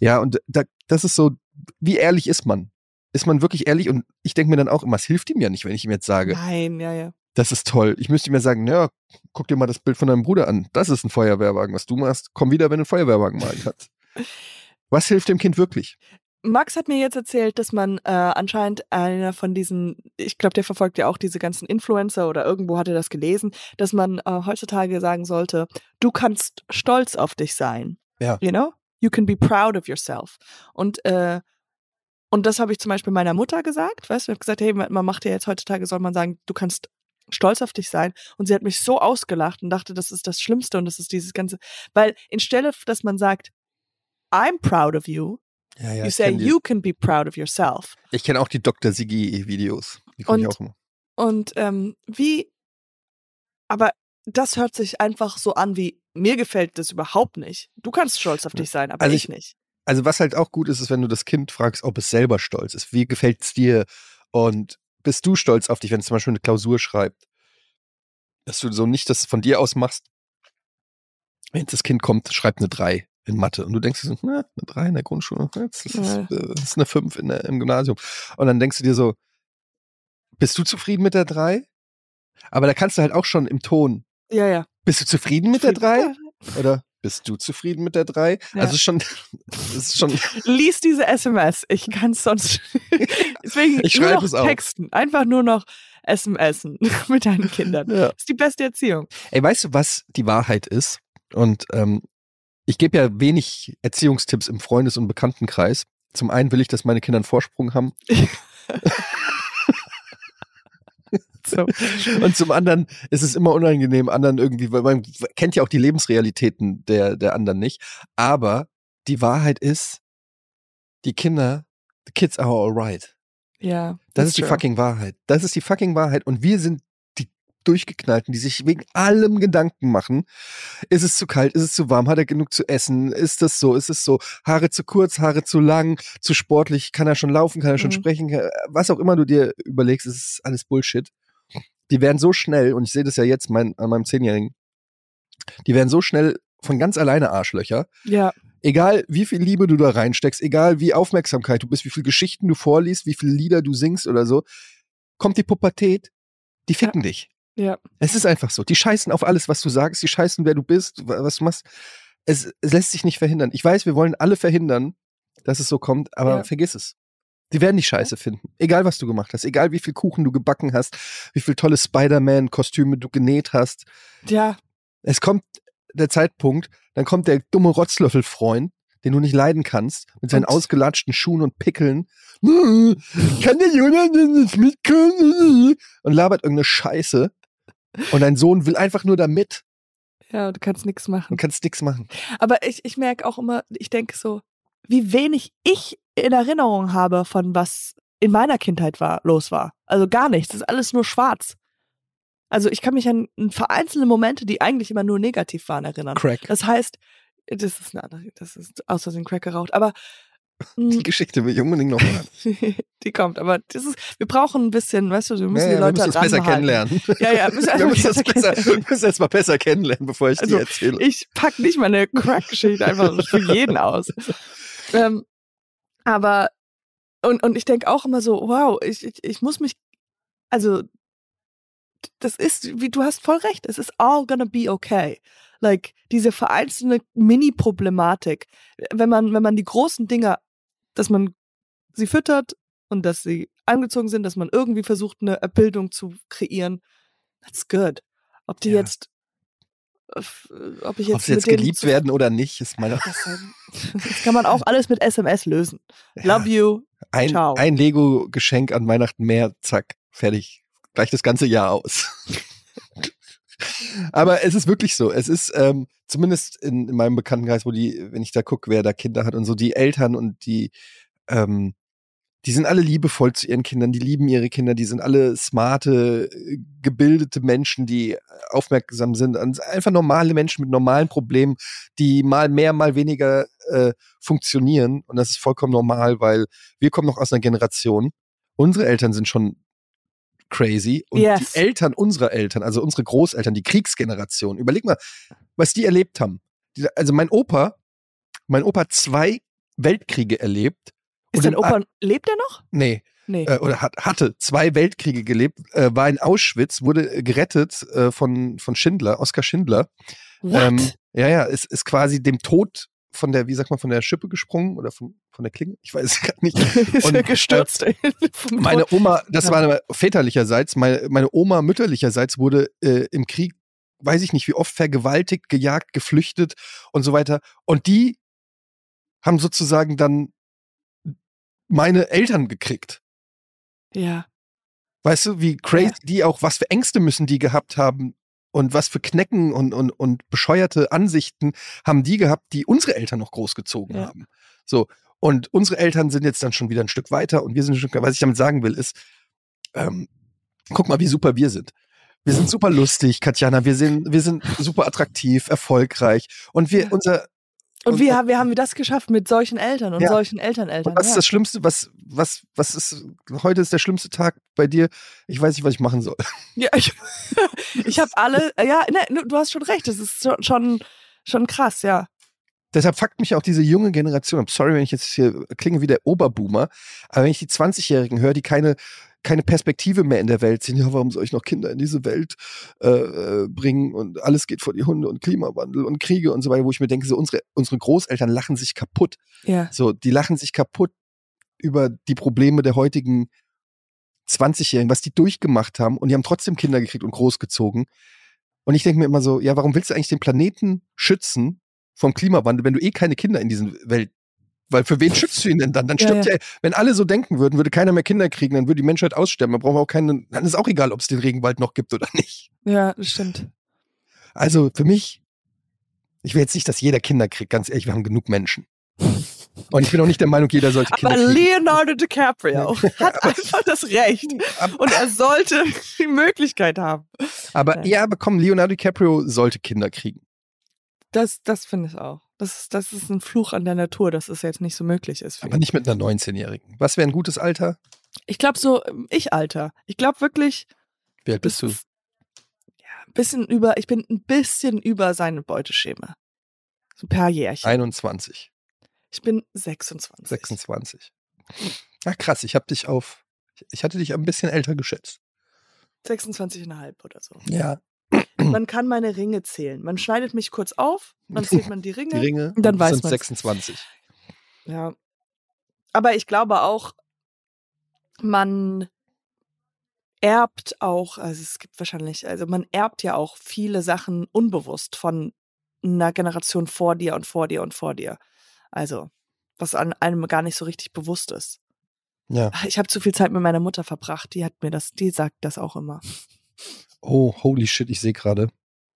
Speaker 2: ja, und da, das ist so, wie ehrlich ist man? Ist man wirklich ehrlich? Und ich denke mir dann auch immer, es hilft ihm ja nicht, wenn ich ihm jetzt sage.
Speaker 1: Nein, ja, ja.
Speaker 2: Das ist toll. Ich müsste mir sagen, ja, guck dir mal das Bild von deinem Bruder an. Das ist ein Feuerwehrwagen. Was du machst, komm wieder, wenn du einen Feuerwehrwagen malen kannst. Was hilft dem Kind wirklich?
Speaker 1: Max hat mir jetzt erzählt, dass man äh, anscheinend einer von diesen, ich glaube, der verfolgt ja auch diese ganzen Influencer oder irgendwo hat er das gelesen, dass man äh, heutzutage sagen sollte, du kannst stolz auf dich sein.
Speaker 2: Ja.
Speaker 1: You know? You can be proud of yourself. Und äh, und das habe ich zum Beispiel meiner Mutter gesagt, weißt du, ich habe gesagt, hey, man macht ja jetzt heutzutage, soll man sagen, du kannst stolz auf dich sein. Und sie hat mich so ausgelacht und dachte, das ist das Schlimmste und das ist dieses ganze, weil instelle, dass man sagt, I'm proud of you,
Speaker 2: ja, ja,
Speaker 1: you say you can be proud of yourself.
Speaker 2: Ich kenne auch die Dr. Sigi-Videos. Die gucke ich auch immer.
Speaker 1: Und ähm, wie, aber das hört sich einfach so an wie, mir gefällt das überhaupt nicht. Du kannst stolz auf dich sein, aber also ich, ich nicht.
Speaker 2: Also was halt auch gut ist, ist, wenn du das Kind fragst, ob es selber stolz ist. Wie gefällt es dir? Und bist du stolz auf dich, wenn es zum Beispiel eine Klausur schreibt? Dass du so nicht das von dir aus machst. Wenn das Kind kommt, schreibt eine 3 in Mathe. Und du denkst dir so, na, eine 3 in der Grundschule, das ist, das ist eine 5 in der, im Gymnasium. Und dann denkst du dir so, bist du zufrieden mit der 3? Aber da kannst du halt auch schon im Ton.
Speaker 1: Ja, ja.
Speaker 2: Bist du zufrieden mit der 3? Oder bist du zufrieden mit der 3? Ja. Also schon, ist schon.
Speaker 1: Lies diese SMS. Ich kann es sonst. Deswegen
Speaker 2: ich schreibe es auch.
Speaker 1: Texten. Einfach nur noch SMSen mit deinen Kindern. Ja. Das ist die beste Erziehung.
Speaker 2: Ey, weißt du, was die Wahrheit ist? Und ähm, ich gebe ja wenig Erziehungstipps im Freundes- und Bekanntenkreis. Zum einen will ich, dass meine Kinder einen Vorsprung haben. so. Und zum anderen ist es immer unangenehm, anderen irgendwie, weil man kennt ja auch die Lebensrealitäten der, der anderen nicht. Aber die Wahrheit ist, die Kinder, the kids are alright.
Speaker 1: Ja.
Speaker 2: Das ist die true. fucking Wahrheit. Das ist die fucking Wahrheit. Und wir sind Durchgeknallten, die sich wegen allem Gedanken machen. Ist es zu kalt? Ist es zu warm? Hat er genug zu essen? Ist das so? Ist es so? Haare zu kurz? Haare zu lang? Zu sportlich? Kann er schon laufen? Kann er schon mhm. sprechen? Was auch immer du dir überlegst, ist alles Bullshit. Die werden so schnell, und ich sehe das ja jetzt mein, an meinem Zehnjährigen, die werden so schnell von ganz alleine Arschlöcher.
Speaker 1: Ja.
Speaker 2: Egal, wie viel Liebe du da reinsteckst, egal wie Aufmerksamkeit du bist, wie viele Geschichten du vorliest, wie viele Lieder du singst oder so, kommt die Pubertät, die ficken ja. dich.
Speaker 1: Ja.
Speaker 2: Es ist einfach so. Die scheißen auf alles, was du sagst, die scheißen, wer du bist, was du machst. Es, es lässt sich nicht verhindern. Ich weiß, wir wollen alle verhindern, dass es so kommt, aber ja. vergiss es. Die werden die Scheiße finden. Egal, was du gemacht hast. Egal, wie viel Kuchen du gebacken hast, wie viel tolle Spider-Man-Kostüme du genäht hast.
Speaker 1: Ja.
Speaker 2: Es kommt der Zeitpunkt, dann kommt der dumme Rotzlöffel-Freund, den du nicht leiden kannst, mit seinen
Speaker 1: Und-
Speaker 2: ausgelatschten Schuhen und Pickeln. Kann der Jonas denn nicht mitkommen? Und labert irgendeine Scheiße. Und dein Sohn will einfach nur da mit
Speaker 1: Ja, du kannst nichts machen.
Speaker 2: und kannst nichts machen.
Speaker 1: Aber ich, ich merke auch immer, ich denke so, wie wenig ich in Erinnerung habe von was in meiner Kindheit war, los war. Also gar nichts. Das ist alles nur schwarz. Also ich kann mich an vereinzelte Momente, die eigentlich immer nur negativ waren, erinnern.
Speaker 2: Crack.
Speaker 1: Das heißt, das ist eine andere, das ist aus Versehen Crack geraucht, aber
Speaker 2: Die
Speaker 1: mh,
Speaker 2: Geschichte will ich unbedingt noch hören.
Speaker 1: die kommt. Aber das ist, wir brauchen ein bisschen, weißt du, wir müssen
Speaker 2: Ja,
Speaker 1: die
Speaker 2: ja, wir
Speaker 1: Leute
Speaker 2: müssen uns besser kennenlernen.
Speaker 1: Ja, ja, müssen
Speaker 2: Wir müssen das
Speaker 1: besser
Speaker 2: wir müssen erst mal besser kennenlernen, bevor ich
Speaker 1: Also,
Speaker 2: dir erzähle.
Speaker 1: Ich pack nicht meine Crack-Geschichte einfach für jeden aus. Ähm, aber, und, und ich denke auch immer so, wow, ich, ich, ich muss mich, also, das ist, wie du hast voll recht, es ist all gonna be okay. Like, diese vereinzelte Mini-Problematik, wenn man, wenn man die großen Dinger, dass man sie füttert und dass sie angezogen sind, dass man irgendwie versucht, eine Bildung zu kreieren, that's good. Ob die
Speaker 2: Ja.
Speaker 1: jetzt, äh, ob ich jetzt
Speaker 2: Ob sie jetzt geliebt werden oder nicht, ist meine.
Speaker 1: das, das kann man auch alles mit SMS lösen.
Speaker 2: Ja,
Speaker 1: Love you.
Speaker 2: ein,
Speaker 1: ciao.
Speaker 2: ein Lego-Geschenk an Weihnachten mehr, zack, fertig. Gleich das ganze Jahr aus. Aber es ist wirklich so. Es ist ähm, zumindest in, in meinem Bekanntenkreis, wo die, wenn ich da gucke, wer da Kinder hat und so, die Eltern und die, ähm, die sind alle liebevoll zu ihren Kindern, die lieben ihre Kinder, die sind alle smarte, äh, gebildete Menschen, die aufmerksam sind, einfach normale Menschen mit normalen Problemen, die mal mehr, mal weniger äh, funktionieren. Und das ist vollkommen normal, weil wir kommen noch aus einer Generation. Unsere Eltern sind schon crazy und
Speaker 1: Yes.
Speaker 2: die Eltern unserer Eltern, also unsere Großeltern, die Kriegsgeneration, überleg mal, was die erlebt haben. Also mein Opa, mein Opa hat zwei Weltkriege erlebt.
Speaker 1: Ist
Speaker 2: und
Speaker 1: dein
Speaker 2: in
Speaker 1: Opa, lebt er noch?
Speaker 2: Nee,
Speaker 1: Nee.
Speaker 2: äh, oder hat, hatte zwei Weltkriege gelebt, äh, war in Auschwitz, wurde äh, gerettet äh, von, von Schindler, Oskar Schindler.
Speaker 1: What?
Speaker 2: Ähm, ja, ja, ist, ist quasi dem Tod von der, wie sagt man, von der Schippe gesprungen oder von, von der Klinge? Ich weiß es gar nicht. und,
Speaker 1: er gestürzt. vom
Speaker 2: Meine. Oma, das war väterlicherseits, meine, meine Oma mütterlicherseits wurde äh, im Krieg, weiß ich nicht wie oft, vergewaltigt, gejagt, geflüchtet und so weiter. Und die haben sozusagen dann meine Eltern gekriegt.
Speaker 1: ja.
Speaker 2: Weißt du, wie crazy
Speaker 1: Ja.
Speaker 2: die auch, was für Ängste müssen die gehabt haben und was für Knecken und, und, und bescheuerte Ansichten haben die gehabt, die unsere Eltern noch großgezogen
Speaker 1: Ja.
Speaker 2: haben. So. Und unsere Eltern sind jetzt dann schon wieder ein Stück weiter und wir sind ein Stück, was ich damit sagen will, ist, ähm, guck mal, wie super wir sind. Wir sind super lustig, Katjana, wir sind, wir sind super attraktiv, erfolgreich und wir, unser,
Speaker 1: Und wie, haben- wie haben wir das geschafft mit solchen Eltern und
Speaker 2: Ja.
Speaker 1: solchen Elterneltern?
Speaker 2: Und was
Speaker 1: ja.
Speaker 2: ist das Schlimmste, was, was, was ist, heute ist der schlimmste Tag bei dir? Ich weiß nicht, was ich machen soll.
Speaker 1: Ja, ich, ich habe alle, ja, ne, du hast schon recht, das ist schon, schon, schon krass, ja.
Speaker 2: Deshalb fuckt mich auch diese junge Generation ab. Sorry, wenn ich jetzt hier klinge wie der Oberboomer, aber wenn ich die 20-Jährigen höre, die keine, keine Perspektive mehr in der Welt sehen, ja, warum soll ich noch Kinder in diese Welt äh, äh, bringen und alles geht vor die Hunde und Klimawandel und Kriege und so weiter, wo ich mir denke, so unsere, unsere Großeltern lachen sich kaputt.
Speaker 1: Ja.
Speaker 2: So, die lachen sich kaputt über die Probleme der heutigen 20-Jährigen, was die durchgemacht haben und die haben trotzdem Kinder gekriegt und großgezogen. Und ich denke mir immer so, ja, warum willst du eigentlich den Planeten schützen vom Klimawandel, wenn du eh keine Kinder in diesen Welt weil für wen schützt du ihn denn dann? Dann stirbt
Speaker 1: ja.
Speaker 2: ja, wenn alle so denken würden, würde keiner mehr Kinder kriegen, dann würde die Menschheit aussterben. Dann brauchen wir auch keinen, dann ist auch egal, ob es den Regenwald noch gibt oder nicht.
Speaker 1: Ja, das stimmt.
Speaker 2: Also für mich, ich will jetzt nicht, dass jeder Kinder kriegt, ganz ehrlich, wir haben genug Menschen. Und ich bin auch nicht der Meinung, jeder sollte Kinder
Speaker 1: Aber
Speaker 2: kriegen.
Speaker 1: Leonardo DiCaprio hat einfach das Recht. Und er sollte die Möglichkeit haben.
Speaker 2: aber ja, aber komm, Leonardo DiCaprio sollte Kinder kriegen.
Speaker 1: Das, das finde ich auch. Das, ist- das ist ein Fluch an der Natur, dass es jetzt nicht so möglich ist.
Speaker 2: Aber
Speaker 1: ihn.
Speaker 2: nicht mit einer 19-Jährigen. Was wäre ein gutes Alter?
Speaker 1: Ich glaube so, ähm, ich Alter. Ich glaube wirklich,
Speaker 2: Wie alt bist du?
Speaker 1: das ist- ja, ein bisschen über, ich bin ein bisschen über seine Beuteschema. So ein paar Jährchen.
Speaker 2: 21,
Speaker 1: Ich bin 26.
Speaker 2: 26. Ach krass, ich habe dich auf, ich hatte dich ein bisschen älter geschätzt.
Speaker 1: 26,5 oder so.
Speaker 2: Ja.
Speaker 1: Man kann meine Ringe zählen. Man schneidet mich kurz auf, dann zählt man die Ringe.
Speaker 2: Die Ringe
Speaker 1: Und dann weiß
Speaker 2: sind
Speaker 1: man's.
Speaker 2: 26.
Speaker 1: Ja. Aber ich glaube auch, man erbt auch, also es gibt wahrscheinlich, also man erbt ja auch viele Sachen unbewusst von einer Generation vor dir und vor dir und vor dir. Also, was an einem gar nicht so richtig bewusst ist.
Speaker 2: Ja.
Speaker 1: Ich habe zu viel Zeit mit meiner Mutter verbracht. Die hat mir das, die sagt das auch immer.
Speaker 2: Oh, holy shit, ich sehe gerade.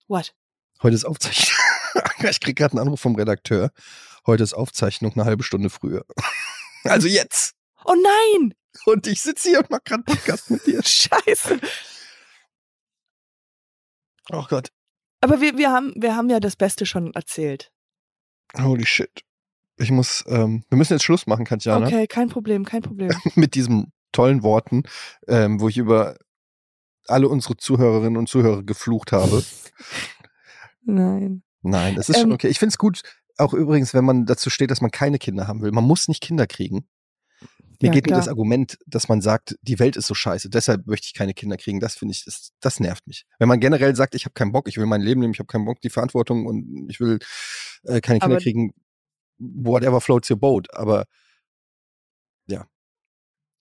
Speaker 1: What?
Speaker 2: Heute ist Aufzeichnung. ich krieg gerade einen Anruf vom Redakteur. Heute ist Aufzeichnung eine halbe Stunde früher. Also jetzt.
Speaker 1: Oh nein!
Speaker 2: Und ich sitze hier und mache gerade Podcast mit dir.
Speaker 1: Scheiße.
Speaker 2: Oh Gott.
Speaker 1: Aber wir, wir, haben, wir haben ja das Beste schon erzählt.
Speaker 2: Holy shit. Ich muss, ähm, wir müssen jetzt Schluss machen, Katjana.
Speaker 1: Okay, kein Problem, kein Problem.
Speaker 2: Mit diesen tollen Worten, ähm, wo ich über alle unsere Zuhörerinnen und Zuhörer geflucht habe.
Speaker 1: Nein.
Speaker 2: Nein, es ist schon
Speaker 1: Ähm,
Speaker 2: okay. Ich finde es gut, auch übrigens, wenn man dazu steht, dass man keine Kinder haben will. Man muss nicht Kinder kriegen. Mir
Speaker 1: Ja,
Speaker 2: geht nur
Speaker 1: klar.
Speaker 2: das Argument, dass man sagt, die Welt ist so scheiße, deshalb möchte ich keine Kinder kriegen. Das finde ich, das, das nervt mich. Wenn man generell sagt, ich habe keinen Bock, ich will mein Leben nehmen, ich habe keinen Bock, die Verantwortung und ich will äh, keine Kinder kriegen, whatever floats your boat. Aber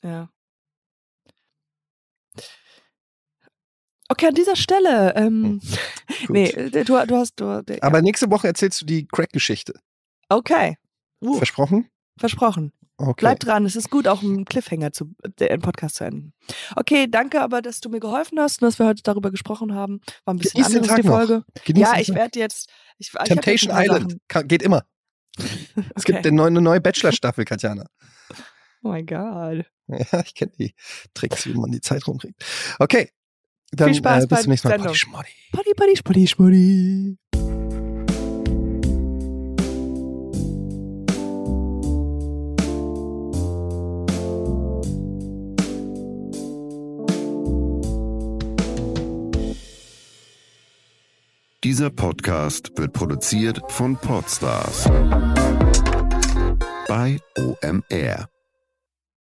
Speaker 1: Ja. Okay, an dieser Stelle. Ähm,
Speaker 2: gut.
Speaker 1: nee, äh, du, du hast. Du, ja.
Speaker 2: Aber nächste Woche erzählst du die Crack-Geschichte.
Speaker 1: okay. Uh,
Speaker 2: Versprochen?
Speaker 1: versprochen.
Speaker 2: Okay.
Speaker 1: Bleib dran, es ist gut, auch einen Cliffhanger zu, den Podcast zu enden. Okay, danke aber, dass du mir geholfen hast und dass wir heute darüber gesprochen haben. War ein bisschen
Speaker 2: Genieß
Speaker 1: anders die. Folge.
Speaker 2: Genieß
Speaker 1: Ja, ich werde jetzt. Ich, ich
Speaker 2: Temptation
Speaker 1: paar
Speaker 2: Island. Kann, geht immer. Es gibt
Speaker 1: Okay.
Speaker 2: eine neue, neue Bachelor-Staffel, Katjana.
Speaker 1: Oh mein Gott.
Speaker 2: Ja, ich kenne die Tricks, wie man die Zeit rumkriegt. Okay. Dann
Speaker 1: Viel Spaß
Speaker 2: äh, bis zum nächsten Mal.
Speaker 1: Sendung.
Speaker 2: Schmoddy.
Speaker 1: Paddy, paddy, spuddy, spuddy.
Speaker 3: Dieser Podcast wird produziert von Podstars bei OMR.